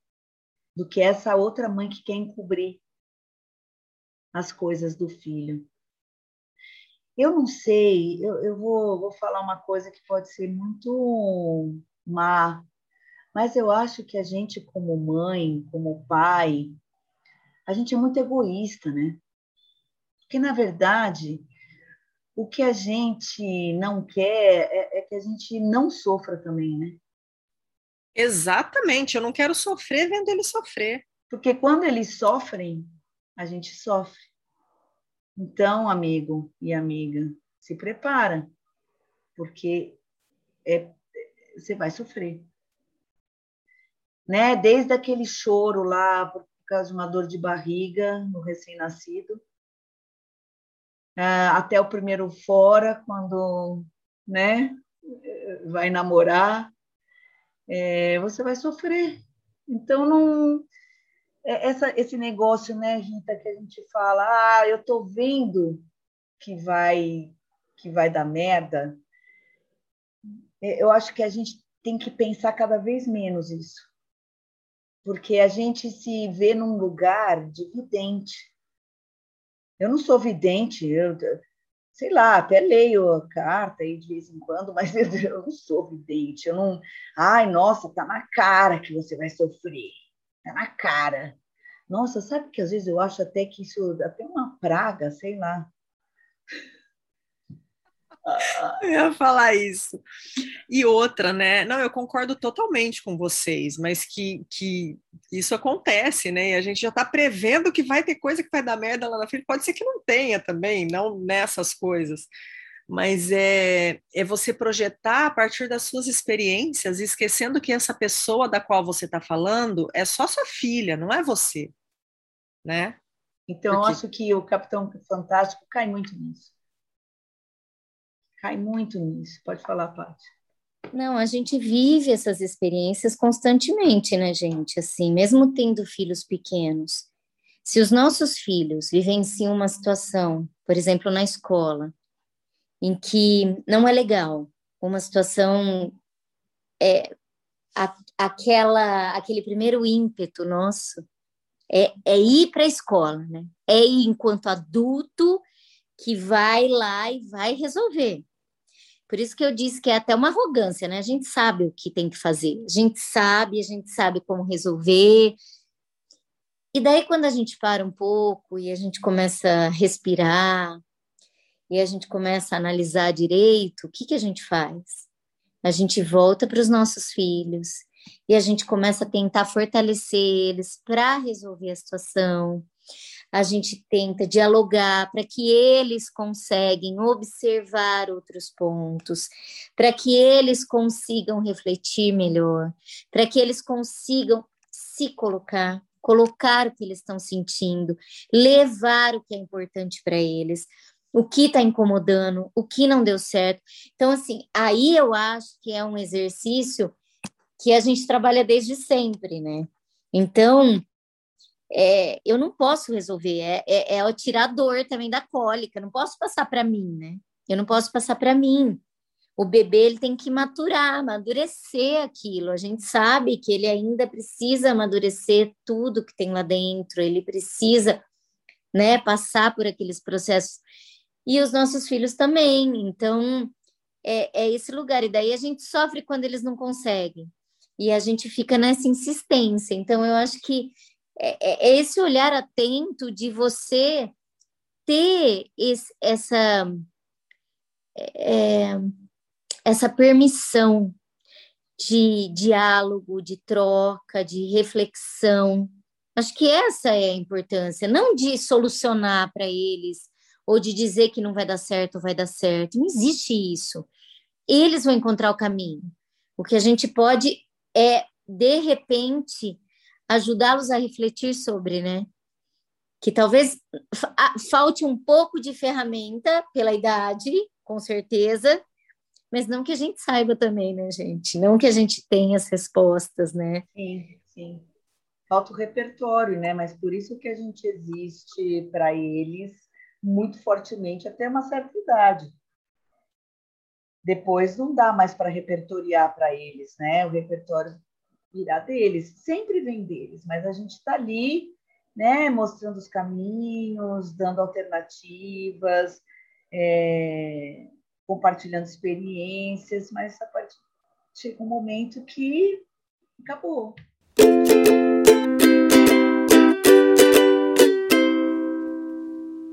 do que essa outra mãe que quer encobrir as coisas do filho. Eu não sei, eu, eu vou, vou falar uma coisa que pode ser muito má, mas eu acho que a gente, como mãe, como pai, a gente é muito egoísta, né? Porque, na verdade, o que a gente não quer é, é que a gente não sofra também, né? Exatamente, eu não quero sofrer vendo eles sofrer. Porque quando eles sofrem, a gente sofre. Então, amigo e amiga, se prepara, porque é, você vai sofrer. Né? Desde aquele choro lá por causa de uma dor de barriga no recém-nascido, é, até o primeiro fora, quando né, vai namorar, é, você vai sofrer. Então, não, essa, esse negócio, né, Rita, que a gente fala, ah, eu tô vendo que vai que vai dar merda. É, eu acho que a gente tem que pensar cada vez menos isso, porque a gente se vê num lugar de vidente. Eu não sou vidente, eu sei lá, até leio a carta aí de vez em quando, mas eu não sou vidente. Eu não, ai, nossa, tá na cara que você vai sofrer Tá na cara. Nossa, sabe que às vezes eu acho até que isso até uma praga, sei lá. Eu ia falar isso. E outra, né? Não, eu concordo totalmente com vocês, mas que, que isso acontece, né? E a gente já está prevendo que vai ter coisa que vai dar merda lá na frente. Pode ser que não tenha também, não nessas coisas mas é, é você projetar a partir das suas experiências, esquecendo que essa pessoa da qual você está falando é só sua filha, não é você, né? Então, Porque... eu acho que o Capitão Fantástico cai muito nisso. Cai muito nisso. Pode falar, Paty. Não, a gente vive essas experiências constantemente, né, gente? Assim, mesmo tendo filhos pequenos. Se os nossos filhos vivenciam uma situação, por exemplo, na escola, em que não é legal, uma situação é a, aquela aquele primeiro ímpeto nosso é, é ir para a escola, né? É ir enquanto adulto que vai lá e vai resolver. Por isso que eu disse que é até uma arrogância, né? A gente sabe o que tem que fazer, a gente sabe, a gente sabe como resolver. E daí, quando a gente para um pouco e a gente começa a respirar, e a gente começa a analisar direito, o que, que a gente faz? A gente volta para os nossos filhos e a gente começa a tentar fortalecer eles para resolver a situação. A gente tenta dialogar para que eles conseguem observar outros pontos, para que eles consigam refletir melhor, para que eles consigam se colocar, colocar o que eles estão sentindo, levar o que é importante para eles, o que está incomodando, o que não deu certo. Então, assim, aí eu acho que é um exercício que a gente trabalha desde sempre, né? Então, é, eu não posso resolver, é, é, é tirar dor também da cólica, não posso passar para mim, né? Eu não posso passar para mim. O bebê ele tem que maturar, amadurecer aquilo. A gente sabe que ele ainda precisa amadurecer tudo que tem lá dentro, ele precisa né, passar por aqueles processos e os nossos filhos também. Então, é, é esse lugar. E daí a gente sofre quando eles não conseguem. E a gente fica nessa insistência. Então, eu acho que é, é, é esse olhar atento de você ter esse, essa, é, essa permissão de diálogo, de troca, de reflexão. Acho que essa é a importância, não de solucionar para eles ou de dizer que não vai dar certo, vai dar certo. Não existe isso. Eles vão encontrar o caminho. O que a gente pode é, de repente, ajudá-los a refletir sobre, né? Que talvez falte um pouco de ferramenta pela idade, com certeza, mas não que a gente saiba também, né, gente? Não que a gente tenha as respostas, né? Sim, sim. Falta o repertório, né? Mas por isso que a gente existe para eles muito fortemente até uma certa idade. Depois não dá mais para repertoriar para eles, né? O repertório virá deles, sempre vem deles, mas a gente está ali, né? Mostrando os caminhos, dando alternativas, é, compartilhando experiências, mas a partir chega um momento que acabou.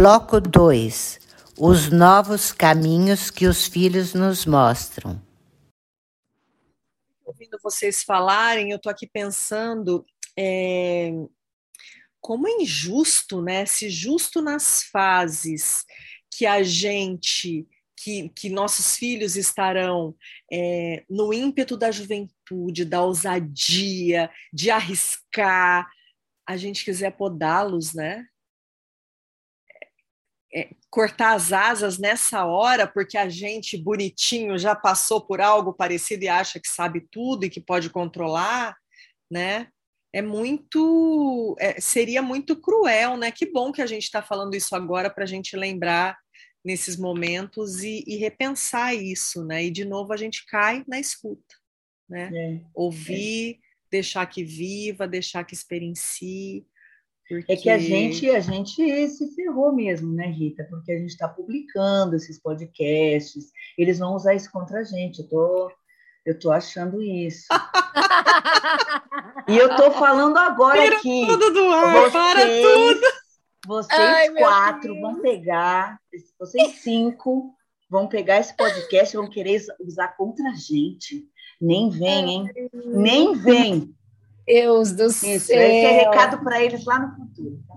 Bloco 2 Os novos caminhos que os filhos nos mostram. Ouvindo vocês falarem, eu estou aqui pensando é, como é injusto, né? Se justo nas fases que a gente que, que, nossos filhos estarão é, no ímpeto da juventude, da ousadia, de arriscar, a gente quiser podá-los, né? É, cortar as asas nessa hora, porque a gente bonitinho já passou por algo parecido e acha que sabe tudo e que pode controlar, né? É muito, é, seria muito cruel, né? Que bom que a gente está falando isso agora para a gente lembrar nesses momentos e, e, repensar isso, né? E de novo a gente cai na escuta, né? É, Ouvir, é. deixar que viva, deixar que experiencie, porque... É que a gente, a gente se ferrou mesmo, né, Rita? Porque a gente está publicando esses podcasts, eles vão usar isso contra a gente. Eu tô, eu tô achando isso. e eu tô falando agora Tira aqui. Tudo do ar, vocês, para tudo. Vocês Ai, quatro vão pegar, vocês cinco vão pegar esse podcast e vão querer usar contra a gente. Nem vem, hein? Nem vem. Deus do Isso, céu. Esse é recado para eles lá no futuro. Tá?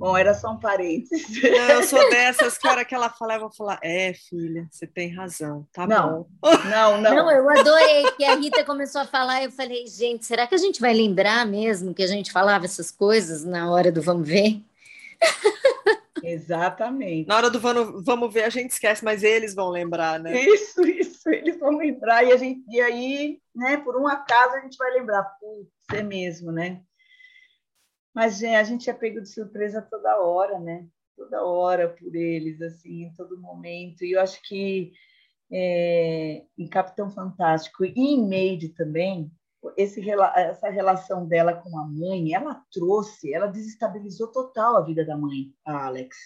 Bom, era só um parênteses. Eu sou dessas que a hora que ela falar, eu vou falar, é, filha, você tem razão, tá não, bom. Não, não. Não, eu adorei que a Rita começou a falar, eu falei, gente, será que a gente vai lembrar mesmo que a gente falava essas coisas na hora do vamos ver? Exatamente. Na hora do vamos, vamos ver, a gente esquece, mas eles vão lembrar, né? Isso, isso, eles vão lembrar. E, a gente, e aí, né, por um acaso, a gente vai lembrar, putz, é mesmo, né? Mas a gente é pego de surpresa toda hora, né? Toda hora por eles, assim, em todo momento. E eu acho que é, em Capitão Fantástico e em Maid também, esse, essa relação dela com a mãe, ela trouxe, ela desestabilizou total a vida da mãe, a Alex.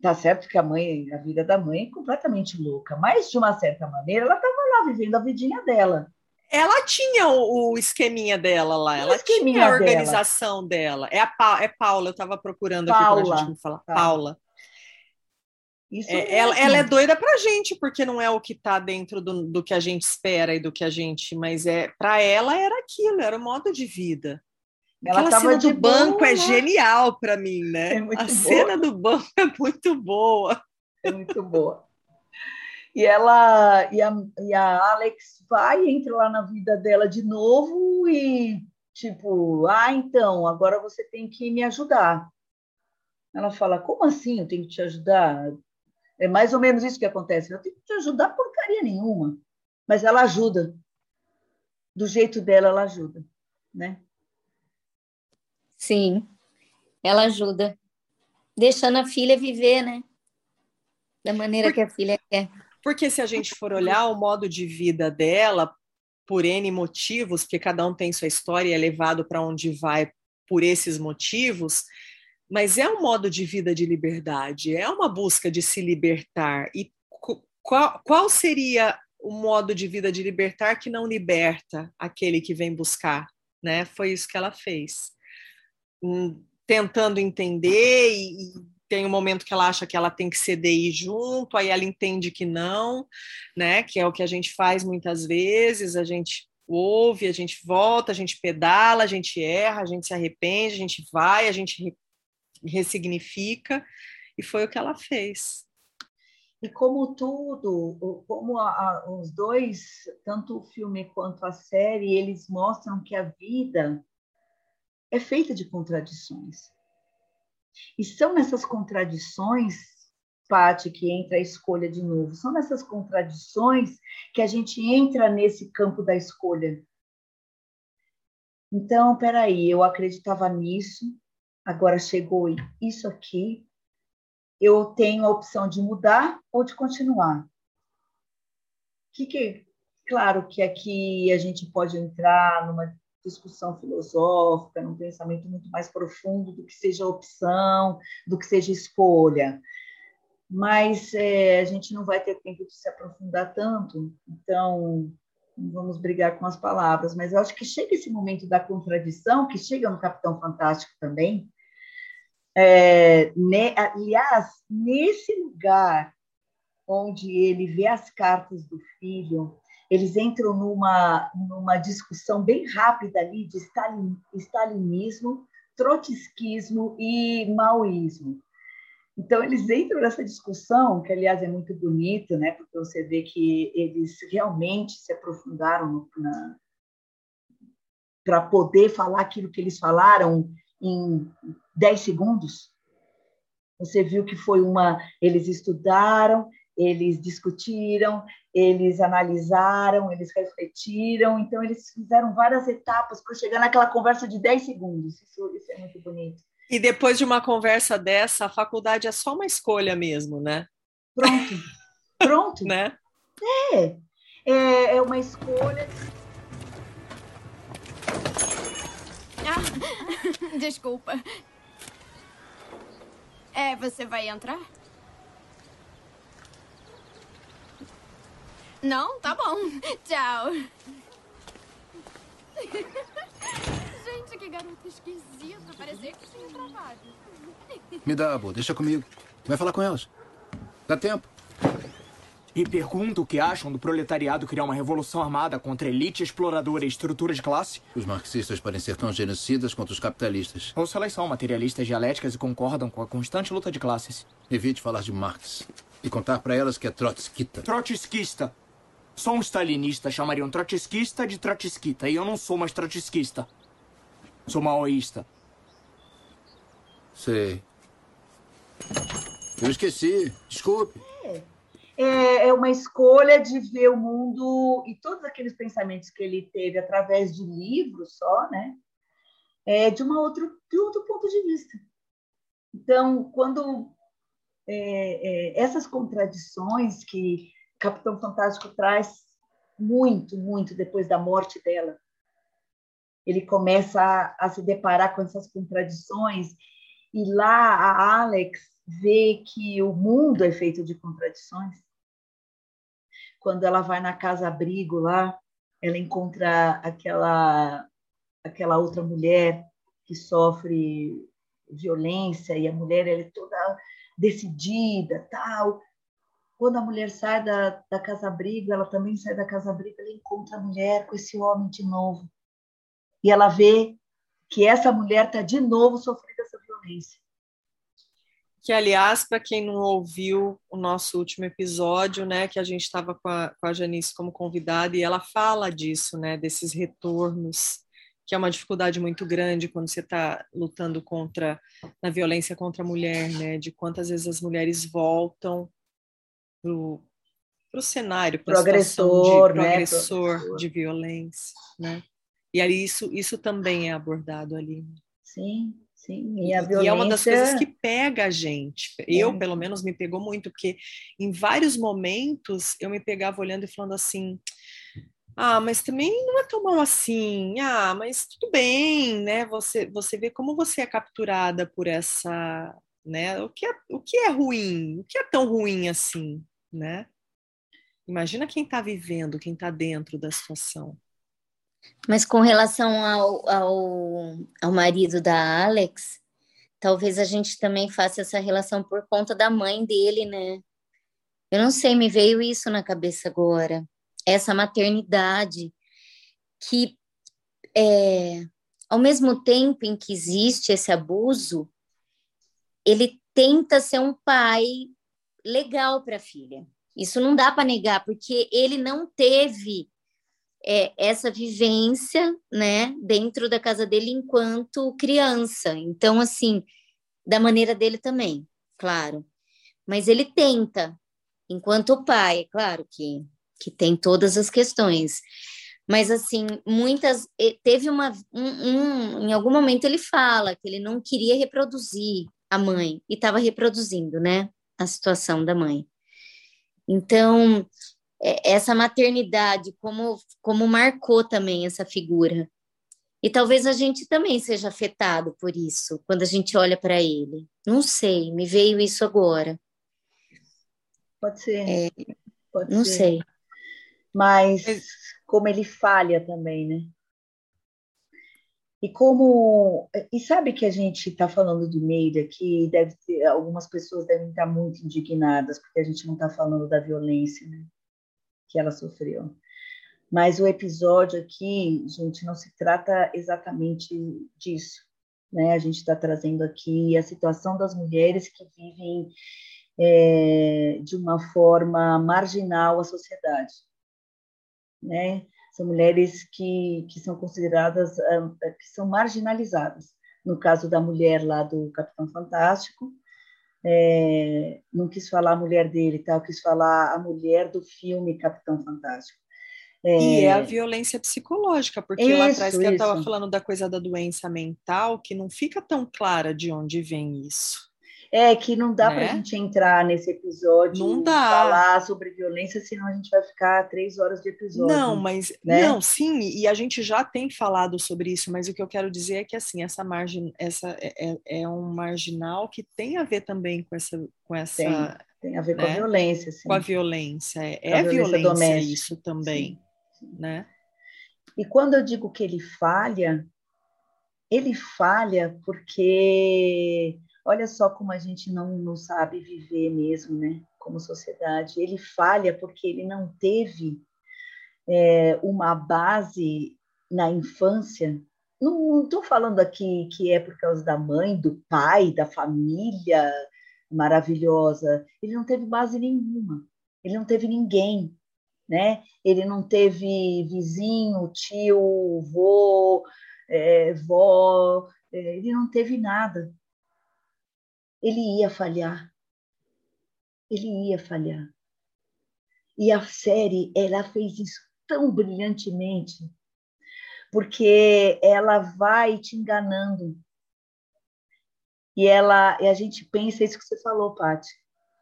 Tá certo que a mãe, a vida da mãe é completamente louca, mas de uma certa maneira ela estava lá vivendo a vidinha dela. Ela tinha o, o esqueminha dela lá, ela tinha a organização dela. dela. É a pa, é Paula, eu estava procurando Paula. aqui para a gente falar. Paula. Paula. É, ela, ela, é doida pra gente, porque não é o que tá dentro do, do que a gente espera e do que a gente. Mas é para ela era aquilo, era o modo de vida. Ela Aquela cena do banco boa, é genial para mim, né? É a boa. cena do banco é muito boa. É muito boa. E ela e a, e a Alex vai entra lá na vida dela de novo e tipo, ah, então agora você tem que me ajudar. Ela fala, como assim eu tenho que te ajudar? É mais ou menos isso que acontece. Eu tenho que te ajudar porcaria nenhuma. Mas ela ajuda. Do jeito dela, ela ajuda, né? Sim, ela ajuda. Deixando a filha viver, né? Da maneira que a filha quer. Porque se a gente for olhar o modo de vida dela, por N motivos, porque cada um tem sua história e é levado para onde vai por esses motivos, mas é um modo de vida de liberdade, é uma busca de se libertar. E qual, qual seria o modo de vida de libertar que não liberta aquele que vem buscar? Né? Foi isso que ela fez. Hum, tentando entender e, e tem um momento que ela acha que ela tem que ceder e ir junto, aí ela entende que não, né? Que é o que a gente faz muitas vezes, a gente ouve, a gente volta, a gente pedala, a gente erra, a gente se arrepende, a gente vai, a gente ressignifica, e foi o que ela fez. E como tudo, como a, a, os dois, tanto o filme quanto a série, eles mostram que a vida é feita de contradições. E são nessas contradições, Pati, que entra a escolha de novo, são nessas contradições que a gente entra nesse campo da escolha. Então, peraí, eu acreditava nisso, agora chegou isso aqui, eu tenho a opção de mudar ou de continuar. Que que, claro que aqui a gente pode entrar numa discussão filosófica, num pensamento muito mais profundo do que seja opção, do que seja escolha. Mas é, a gente não vai ter tempo de se aprofundar tanto, então não vamos brigar com as palavras. Mas eu acho que chega esse momento da contradição, que chega no Capitão Fantástico também, é, ne, aliás, nesse lugar onde ele vê as cartas do filho, eles entram numa, numa discussão bem rápida ali de Stalin, stalinismo, trotskismo e maoísmo. Então, eles entram nessa discussão, que, aliás, é muito bonito, né? porque você vê que eles realmente se aprofundaram para poder falar aquilo que eles falaram em 10 segundos. Você viu que foi uma. Eles estudaram, eles discutiram, eles analisaram, eles refletiram, então eles fizeram várias etapas para chegar naquela conversa de 10 segundos. Isso, isso é muito bonito. E depois de uma conversa dessa, a faculdade é só uma escolha mesmo, né? Pronto. Pronto. né? É. é. É uma escolha. Ah, desculpa. É, você vai entrar? Não? Tá bom. Tchau. Gente, que garota esquisita. Parecia que tinha trabalho. Me dá, Abo. Deixa comigo. Vai falar com elas. Dá tempo. E pergunta o que acham do proletariado criar uma revolução armada contra elite exploradora e estrutura de classe? Os marxistas podem ser tão genocidas quanto os capitalistas. Ou se elas são materialistas dialéticas e concordam com a constante luta de classes. Evite falar de Marx e contar para elas que é trotskista. Trotskista. Só um stalinista chamaria um trotskista de trotskista. E eu não sou mais trotskista. Sou maoísta. Sei. Eu esqueci. Desculpe. É, é uma escolha de ver o mundo e todos aqueles pensamentos que ele teve através de livros só, né? É, de, uma outro, de outro ponto de vista. Então, quando é, é, essas contradições que Capitão Fantástico traz muito, muito depois da morte dela, ele começa a, a se deparar com essas contradições e lá a Alex vê que o mundo é feito de contradições. Quando ela vai na casa abrigo lá, ela encontra aquela aquela outra mulher que sofre violência e a mulher ela é toda decidida, tal. Quando a mulher sai da, da casa-abrigo, ela também sai da casa-abrigo, ela encontra a mulher com esse homem de novo. E ela vê que essa mulher está de novo sofrendo essa violência. Que, aliás, para quem não ouviu o nosso último episódio, né, que a gente estava com com a Janice como convidada, e ela fala disso, né, desses retornos que é uma dificuldade muito grande quando você está lutando contra na violência contra a mulher, né? De quantas vezes as mulheres voltam para o cenário, para agressor, de, né? agressor de violência, né? E aí isso, isso também é abordado ali. Sim, sim. E, a violência... e é uma das coisas que pega a gente. Eu, é. pelo menos, me pegou muito, porque em vários momentos eu me pegava olhando e falando assim ah, mas também não é tão mal assim. Ah, mas tudo bem, né? Você, você vê como você é capturada por essa, né? O que é, o que é ruim? O que é tão ruim assim, né? Imagina quem está vivendo, quem está dentro da situação. Mas com relação ao, ao, ao marido da Alex, talvez a gente também faça essa relação por conta da mãe dele, né? Eu não sei, me veio isso na cabeça agora essa maternidade que, é, ao mesmo tempo em que existe esse abuso, ele tenta ser um pai legal para a filha. Isso não dá para negar, porque ele não teve é, essa vivência, né, dentro da casa dele enquanto criança. Então, assim, da maneira dele também, claro. Mas ele tenta, enquanto pai, é claro que que tem todas as questões. Mas, assim, muitas. Teve uma. Um, um, em algum momento ele fala que ele não queria reproduzir a mãe, e estava reproduzindo, né? A situação da mãe. Então, é, essa maternidade, como, como marcou também essa figura. E talvez a gente também seja afetado por isso, quando a gente olha para ele. Não sei, me veio isso agora. Pode ser. É, Pode não ser. sei mas como ele falha também, né? E como e sabe que a gente está falando de Meire aqui, deve ter algumas pessoas devem estar muito indignadas porque a gente não está falando da violência, né? Que ela sofreu. Mas o episódio aqui, gente, não se trata exatamente disso, né? A gente está trazendo aqui a situação das mulheres que vivem é, de uma forma marginal a sociedade né? São mulheres que, que são consideradas, ah, que são marginalizadas. No caso da mulher lá do Capitão Fantástico, é, não quis falar a mulher dele, tá? Eu quis falar a mulher do filme Capitão Fantástico. É... E é a violência psicológica, porque isso, lá atrás que eu estava falando da coisa da doença mental, que não fica tão clara de onde vem isso. É que não dá né? para a gente entrar nesse episódio não dá. falar sobre violência, senão a gente vai ficar três horas de episódio. Não, mas né? não, sim, e a gente já tem falado sobre isso, mas o que eu quero dizer é que assim essa margem, essa é, é, é um marginal que tem a ver também com essa, com essa tem, tem a ver né? com a violência, sim. com a violência, é, é a violência, violência isso também, sim. né? E quando eu digo que ele falha, ele falha porque Olha só como a gente não, não sabe viver mesmo, né? Como sociedade. Ele falha porque ele não teve é, uma base na infância. Não estou falando aqui que é por causa da mãe, do pai, da família maravilhosa. Ele não teve base nenhuma. Ele não teve ninguém, né? Ele não teve vizinho, tio, vô, é, vó. É, ele não teve nada ele ia falhar. ele ia falhar. E a série, ela fez isso tão brilhantemente, porque ela vai te enganando. E ela, e a gente pensa isso que você falou, Paty.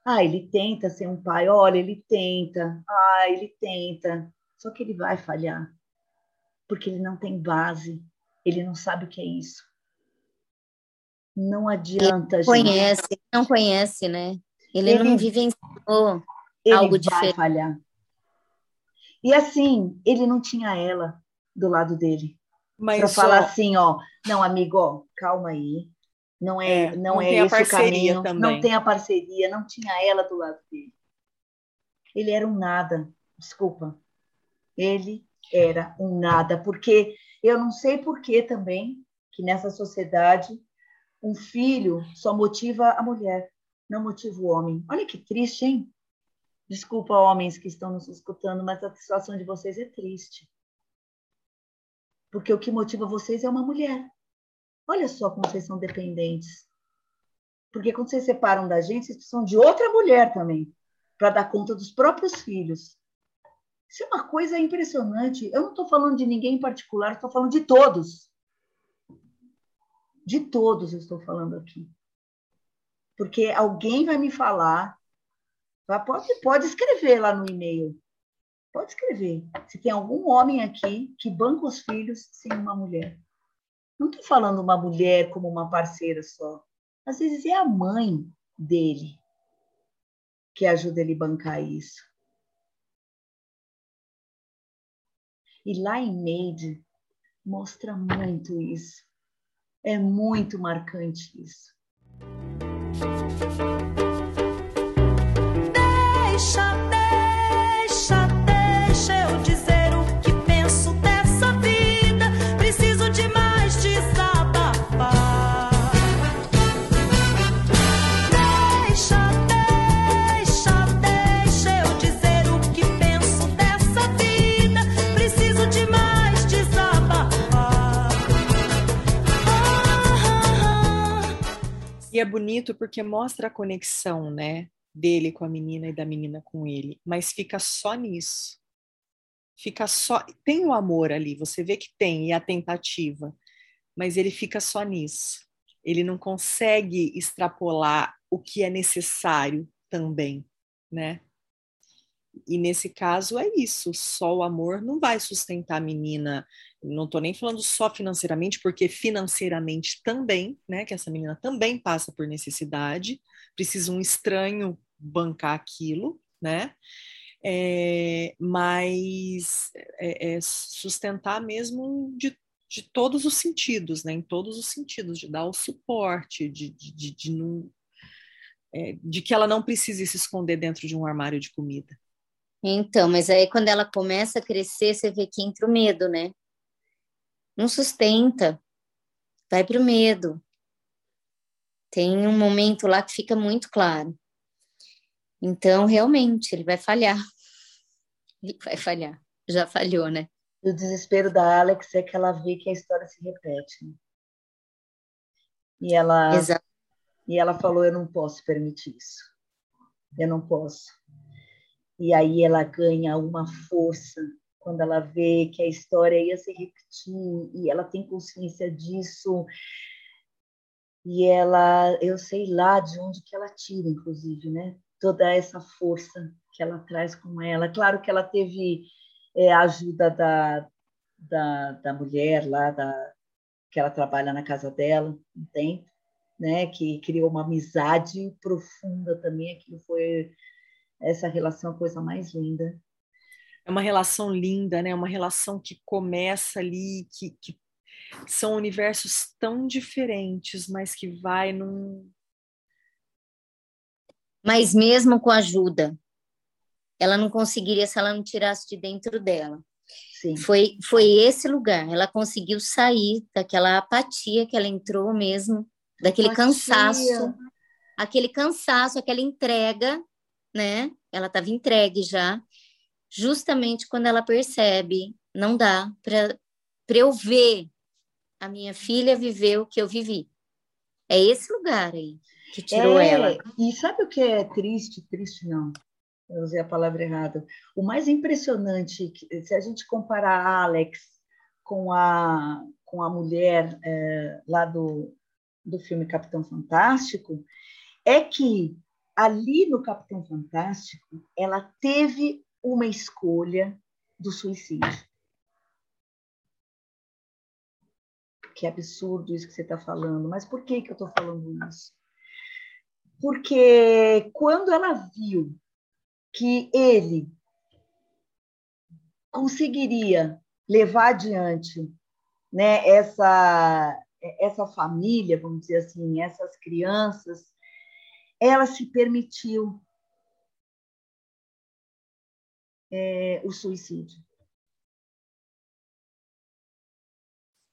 Ah, ele tenta ser um pai, olha, ele tenta. Ah, ele tenta. Só que ele vai falhar. Porque ele não tem base, ele não sabe o que é isso. Não adianta, ele conhece, gente. não conhece, né? Ele, ele não vivenciou algo diferente. falhar. E assim, ele não tinha ela do lado dele. Mas para falar assim, ó, não, amigo, ó, calma aí. Não é, é não, não é esse o caminho. Também. Não tem a parceria, não tinha ela do lado dele. Ele era um nada, desculpa. Ele era um nada, porque eu não sei por que também que nessa sociedade um filho só motiva a mulher, não motiva o homem. Olha que triste, hein? Desculpa, homens que estão nos escutando, mas a situação de vocês é triste. Porque o que motiva vocês é uma mulher. Olha só como vocês são dependentes. Porque quando vocês separam da gente, vocês precisam de outra mulher também, para dar conta dos próprios filhos. Isso é uma coisa impressionante. Eu não estou falando de ninguém em particular, estou falando de todos. De todos eu estou falando aqui. Porque alguém vai me falar, pode, pode escrever lá no e-mail. Pode escrever. Se tem algum homem aqui que banca os filhos sem uma mulher. Não estou falando uma mulher como uma parceira só. Às vezes é a mãe dele que ajuda ele a bancar isso. E lá em Made mostra muito isso. É muito marcante isso. E é bonito porque mostra a conexão, né? dele com a menina e da menina com ele, mas fica só nisso. Fica só. Tem o amor ali, você vê que tem, e a tentativa, mas ele fica só nisso. Ele não consegue extrapolar o que é necessário também, né? E nesse caso é isso, só o amor não vai sustentar a menina. Não estou nem falando só financeiramente, porque financeiramente também, né? Que essa menina também passa por necessidade, precisa um estranho bancar aquilo, né? É, mas é, é sustentar mesmo de, de todos os sentidos, né? Em todos os sentidos, de dar o suporte, de, de, de, de não, é, de que ela não precise se esconder dentro de um armário de comida. Então, mas aí quando ela começa a crescer, você vê que entra o medo, né? Não sustenta, vai para o medo. Tem um momento lá que fica muito claro. Então, realmente, ele vai falhar. Ele vai falhar. Já falhou, né? o desespero da Alex é que ela vê que a história se repete. Né? E ela Exato. e ela falou: "Eu não posso permitir isso. Eu não posso". E aí ela ganha uma força quando ela vê que a história ia se repetir e ela tem consciência disso. E ela, eu sei lá de onde que ela tira, inclusive, né? toda essa força que ela traz com ela. Claro que ela teve é, a ajuda da, da, da mulher lá, da, que ela trabalha na casa dela um tempo, né? que criou uma amizade profunda também. Aquilo foi essa relação a coisa mais linda. É uma relação linda, né? Uma relação que começa ali, que, que são universos tão diferentes, mas que vai num, mas mesmo com ajuda, ela não conseguiria se ela não tirasse de dentro dela. Sim. Foi, foi esse lugar. Ela conseguiu sair daquela apatia que ela entrou mesmo, daquele apatia. cansaço, aquele cansaço, aquela entrega, né? Ela estava entregue já, justamente quando ela percebe, não dá para eu ver a minha filha viver o que eu vivi. É esse lugar aí que tirou É, ela. E sabe o que é triste? Triste não, eu usei a palavra errada. O mais impressionante, se a gente comparar a Alex com a, com a mulher é, lá do, do filme Capitão Fantástico, é que ali no Capitão Fantástico, ela teve uma escolha do suicídio. Que absurdo isso que você está falando. Mas por que, que eu estou falando isso? Porque quando ela viu que ele conseguiria levar adiante né, essa, essa família, vamos dizer assim, essas crianças, ela se permitiu é, o suicídio.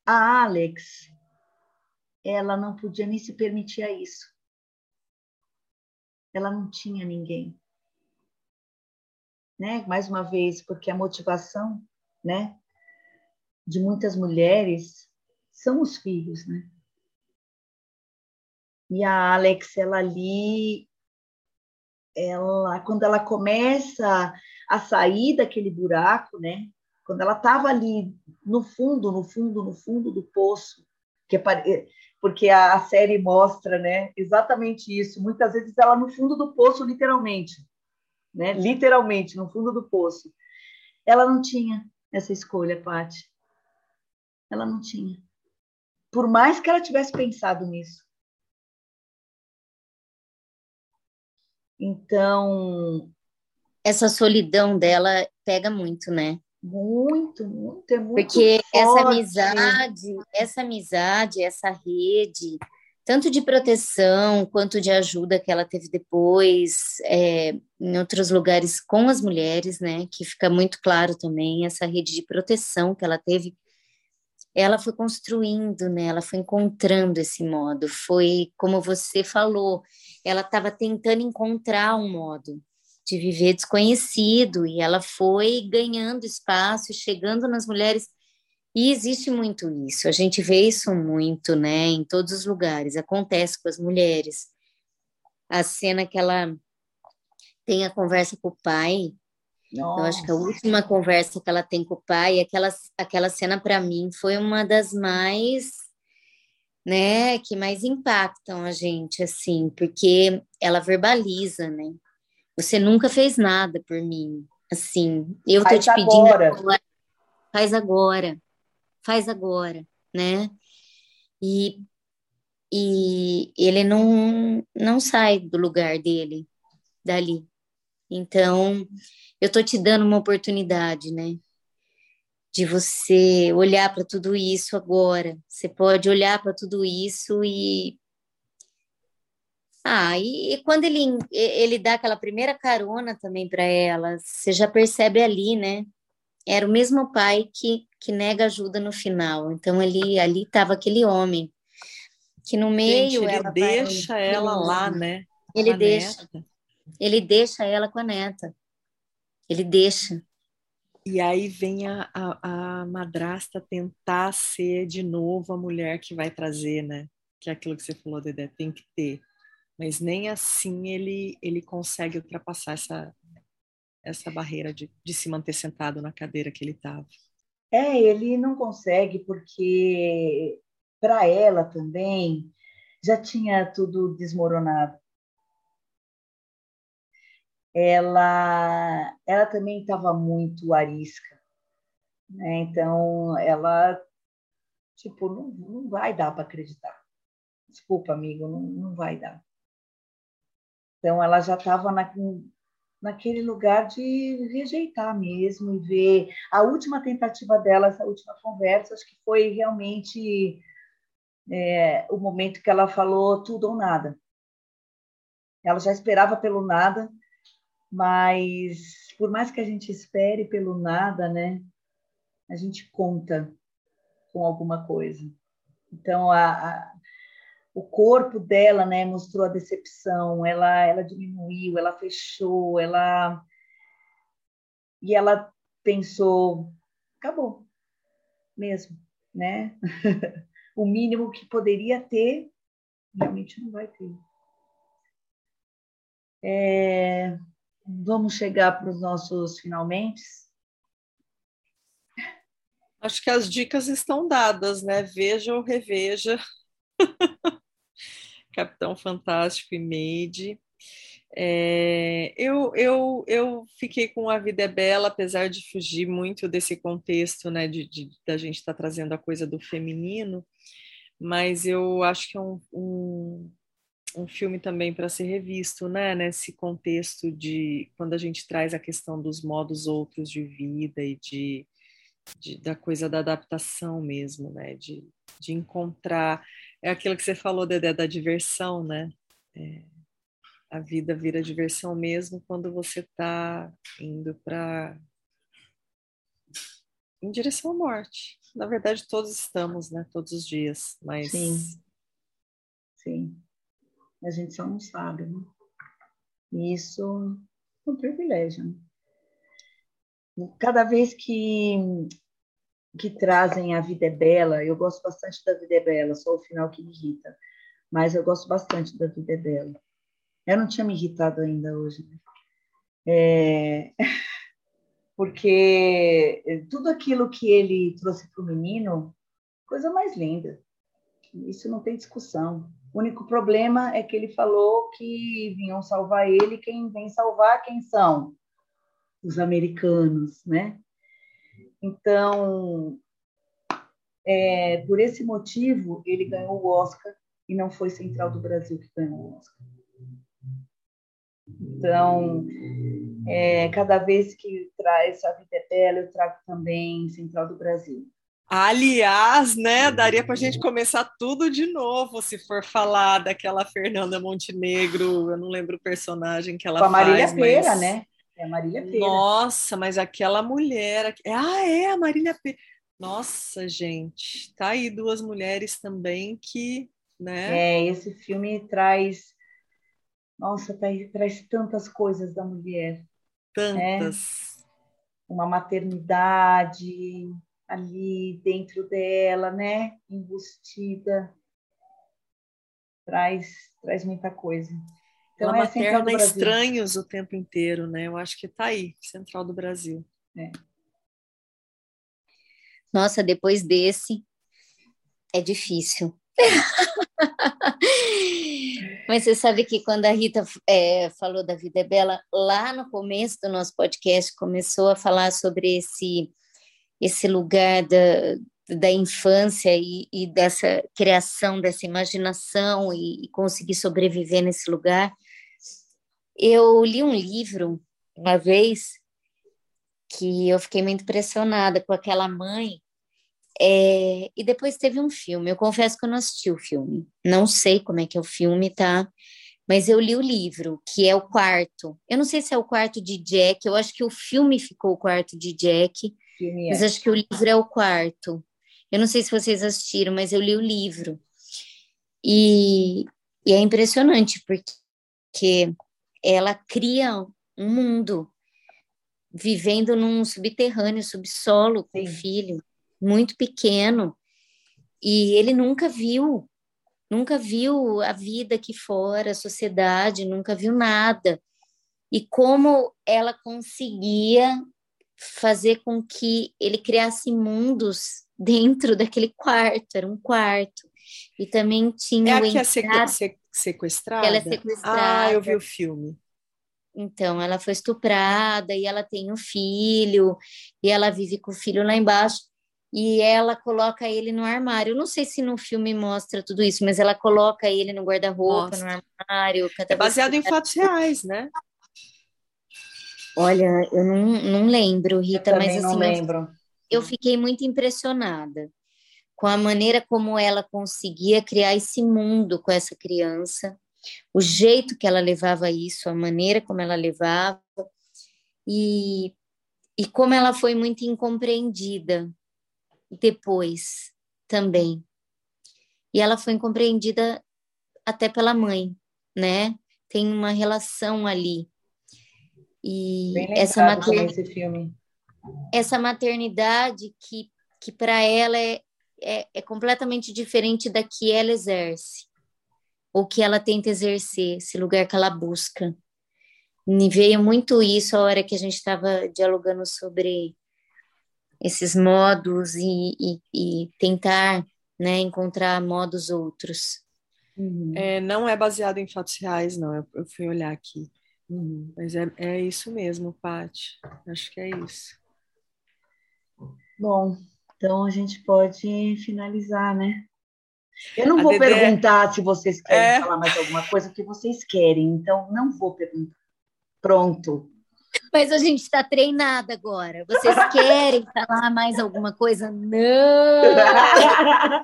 A Alex, ela não podia nem se permitir a isso. Ela não tinha ninguém. Né? Mais uma vez, porque a motivação, né, de muitas mulheres são os filhos, né? E a Alex, ela ali, ela, quando ela começa a sair daquele buraco, né? Quando ela estava ali no fundo, no fundo, no fundo do poço, que é, porque a, a série mostra, né? Exatamente isso. Muitas vezes ela no fundo do poço, literalmente, né? Literalmente no fundo do poço. Ela não tinha essa escolha, Paty. Ela não tinha. Por mais que ela tivesse pensado nisso. Então. Essa solidão dela pega muito, né? Muito, muito, é muito Porque forte. essa amizade, essa amizade, essa rede, tanto de proteção quanto de ajuda que ela teve depois, é, em outros lugares com as mulheres, né? Que fica muito claro também essa rede de proteção que ela teve. Ela foi construindo, né? Ela foi encontrando esse modo. Foi como você falou, ela estava tentando encontrar um modo de viver desconhecido e ela foi ganhando espaço, chegando nas mulheres e existe muito isso. A gente vê isso muito, né? Em todos os lugares. Acontece com as mulheres. A cena que ela tem a conversa com o pai. Nossa. Eu acho que a última conversa que ela tem com o pai, aquela, aquela cena para mim foi uma das mais, né, que mais impactam a gente, assim, porque ela verbaliza, né? Você nunca fez nada por mim, assim. Eu Faz tô te pedindo agora. agora. Faz agora. Faz agora, né? E, e ele não, não sai do lugar dele, dali. Então, eu tô te dando uma oportunidade, né? De você olhar para tudo isso agora. Você pode olhar para tudo isso e ah, e, e quando ele, ele dá aquela primeira carona também para ela, você já percebe ali, né? Era o mesmo pai que, que nega ajuda no final. Então ali ali estava aquele homem que no meio Gente, ele ela vai- deixa ela lá, né? Ele deixa. neta. Ele deixa ela com a neta. Ele deixa. E aí vem a, a, a madrasta tentar ser de novo a mulher que vai trazer, né? Que é aquilo que você falou, Dedé, tem que ter. Mas nem assim ele, ele consegue ultrapassar essa, essa barreira de, de se manter sentado na cadeira que ele estava. É, ele não consegue porque para ela também já tinha tudo desmoronado. Ela, ela também estava muito arisca, né? Então ela, tipo, não, não vai dar para acreditar. Desculpa, amigo, não, não vai dar. Então ela já estava na, naquele lugar de rejeitar mesmo e ver a última tentativa dela, essa última conversa, acho que foi realmente é, o momento que ela falou tudo ou nada. Ela já esperava pelo nada, mas por mais que a gente espere pelo nada, né, a gente conta com alguma coisa. Então a, a o corpo dela, né, mostrou a decepção, ela, ela diminuiu, ela fechou, ela e ela pensou, acabou, mesmo, né? o mínimo que poderia ter realmente não vai ter. É, vamos chegar para os nossos finalmente. Acho que as dicas estão dadas, né? Veja ou reveja. Capitão Fantástico e Made. É, eu, eu, eu fiquei com A Vida é Bela, apesar de fugir muito desse contexto, né, de, de da gente estar tá trazendo a coisa do feminino, mas eu acho que é um, um, um filme também para ser revisto, né, nesse contexto de quando a gente traz a questão dos modos outros de vida e de, de da coisa da adaptação mesmo, né, de, de encontrar, é aquilo que você falou, Dedé, da diversão, né, é, a vida vira diversão mesmo quando você está indo para em direção à morte. Na verdade, todos estamos, né? Todos os dias, mas sim, sim. A gente só não sabe, né? E isso é um privilégio. Né? Cada vez que que trazem a vida é bela, eu gosto bastante da vida é bela, só o final que me irrita, mas eu gosto bastante da vida é bela eu não tinha me irritado ainda hoje. Né? É... Porque tudo aquilo que ele trouxe para o menino, coisa mais linda. Isso não tem discussão. O único problema é que ele falou que vinham salvar ele. Quem vem salvar, quem são? Os americanos, né? Então, é, por esse motivo, ele ganhou o Oscar e não foi Central do Brasil que ganhou o Oscar. Então, é, cada vez que traz a Vida é Bela, eu trago também Central do Brasil. Aliás, né, daria para a gente começar tudo de novo se for falar daquela Fernanda Montenegro, eu não lembro o personagem que ela Com a Marília faz, Pera, mas... né? É a Marília Pera. Nossa, mas aquela mulher, ah, é a Marília Pera. Nossa, gente, tá aí duas mulheres também que, né? É, esse filme traz nossa, traz tantas coisas da mulher. Tantas. Né? Uma maternidade ali dentro dela, né? Embustida. Traz, traz muita coisa. Então, Ela é materna estranhos o tempo inteiro, né? Eu acho que está aí, Central do Brasil. É. Nossa, depois desse é difícil. Mas você sabe que quando a Rita é, falou da Vida é Bela, lá no começo do nosso podcast, começou a falar sobre esse, esse lugar da, da infância e, e dessa criação, dessa imaginação e, e conseguir sobreviver nesse lugar. Eu li um livro uma vez que eu fiquei muito impressionada com aquela mãe é, e depois teve um filme. Eu confesso que eu não assisti o filme. Não sei como é que é o filme, tá? Mas eu li o livro, que é o quarto. Eu não sei se é o quarto de Jack. Eu acho que o filme ficou o quarto de Jack. Filme mas é. acho que o livro é o quarto. Eu não sei se vocês assistiram, mas eu li o livro. E, e é impressionante, porque ela cria um mundo vivendo num subterrâneo, subsolo com o filho muito pequeno, e ele nunca viu, nunca viu a vida aqui fora, a sociedade, nunca viu nada. E como ela conseguia fazer com que ele criasse mundos dentro daquele quarto, era um quarto. E também tinha é o a é entrada- sequestrada? Ela é sequestrada. Ah, eu vi o filme. Então, ela foi estuprada e ela tem um filho, e ela vive com o filho lá embaixo, e ela coloca ele no armário. Eu não sei se no filme mostra tudo isso, mas ela coloca ele no guarda-roupa, no armário. É baseado em fatos reais, né? Olha, eu não, não lembro, Rita, Eu mas assim, não eu- lembro. eu fiquei muito impressionada com a maneira como ela conseguia criar esse mundo com essa criança, o jeito que ela levava isso, a maneira como ela levava, e, e como ela foi muito incompreendida depois também. E ela foi incompreendida até pela mãe, né? Tem uma relação ali. E Bem essa também maternidade essa maternidade que, que para ela é, é, é completamente diferente da que ela exerce, ou que ela tenta exercer, esse lugar que ela busca. Me veio muito isso a hora que a gente estava dialogando sobre esses modos e, e, e tentar né, encontrar modos outros. Uhum. É, não é baseado em fatos reais, não. Eu, eu fui olhar aqui. Uhum. Mas é, é isso mesmo, Paty. Acho que é isso. Bom, então a gente pode finalizar, né? Eu não a vou Dedé... perguntar se vocês querem é... falar mais alguma coisa, porque vocês querem, então não vou perguntar. Pronto. Mas a gente está treinada agora. Vocês querem falar mais alguma coisa? Não!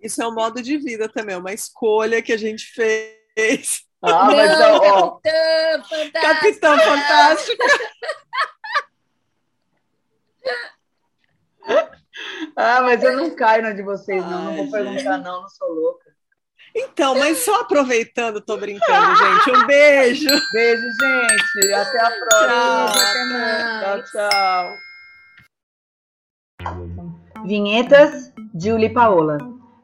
Isso é um modo de vida também, é uma escolha que a gente fez. Ah, mas Não, ó, Capitão Fantástico! Capitão Fantástico! ah, mas eu não caio na de vocês, não. Ai, não vou perguntar, não, não sou louca. Então, mas só aproveitando, tô brincando, gente. Um beijo. Beijo, gente. Até a próxima. Tchau, tchau. tchau. Vinhetas, Julie e Paola.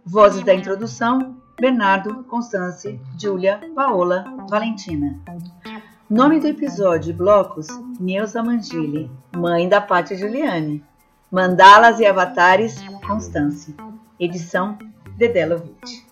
Vozes da introdução, Bernardo, Constance, Júlia, Paola, Valentina. Nome do episódio e blocos, Neuza Mangili, mãe da Pátio Juliane. Mandalas e avatares, Constance. Edição, Dedelovitch.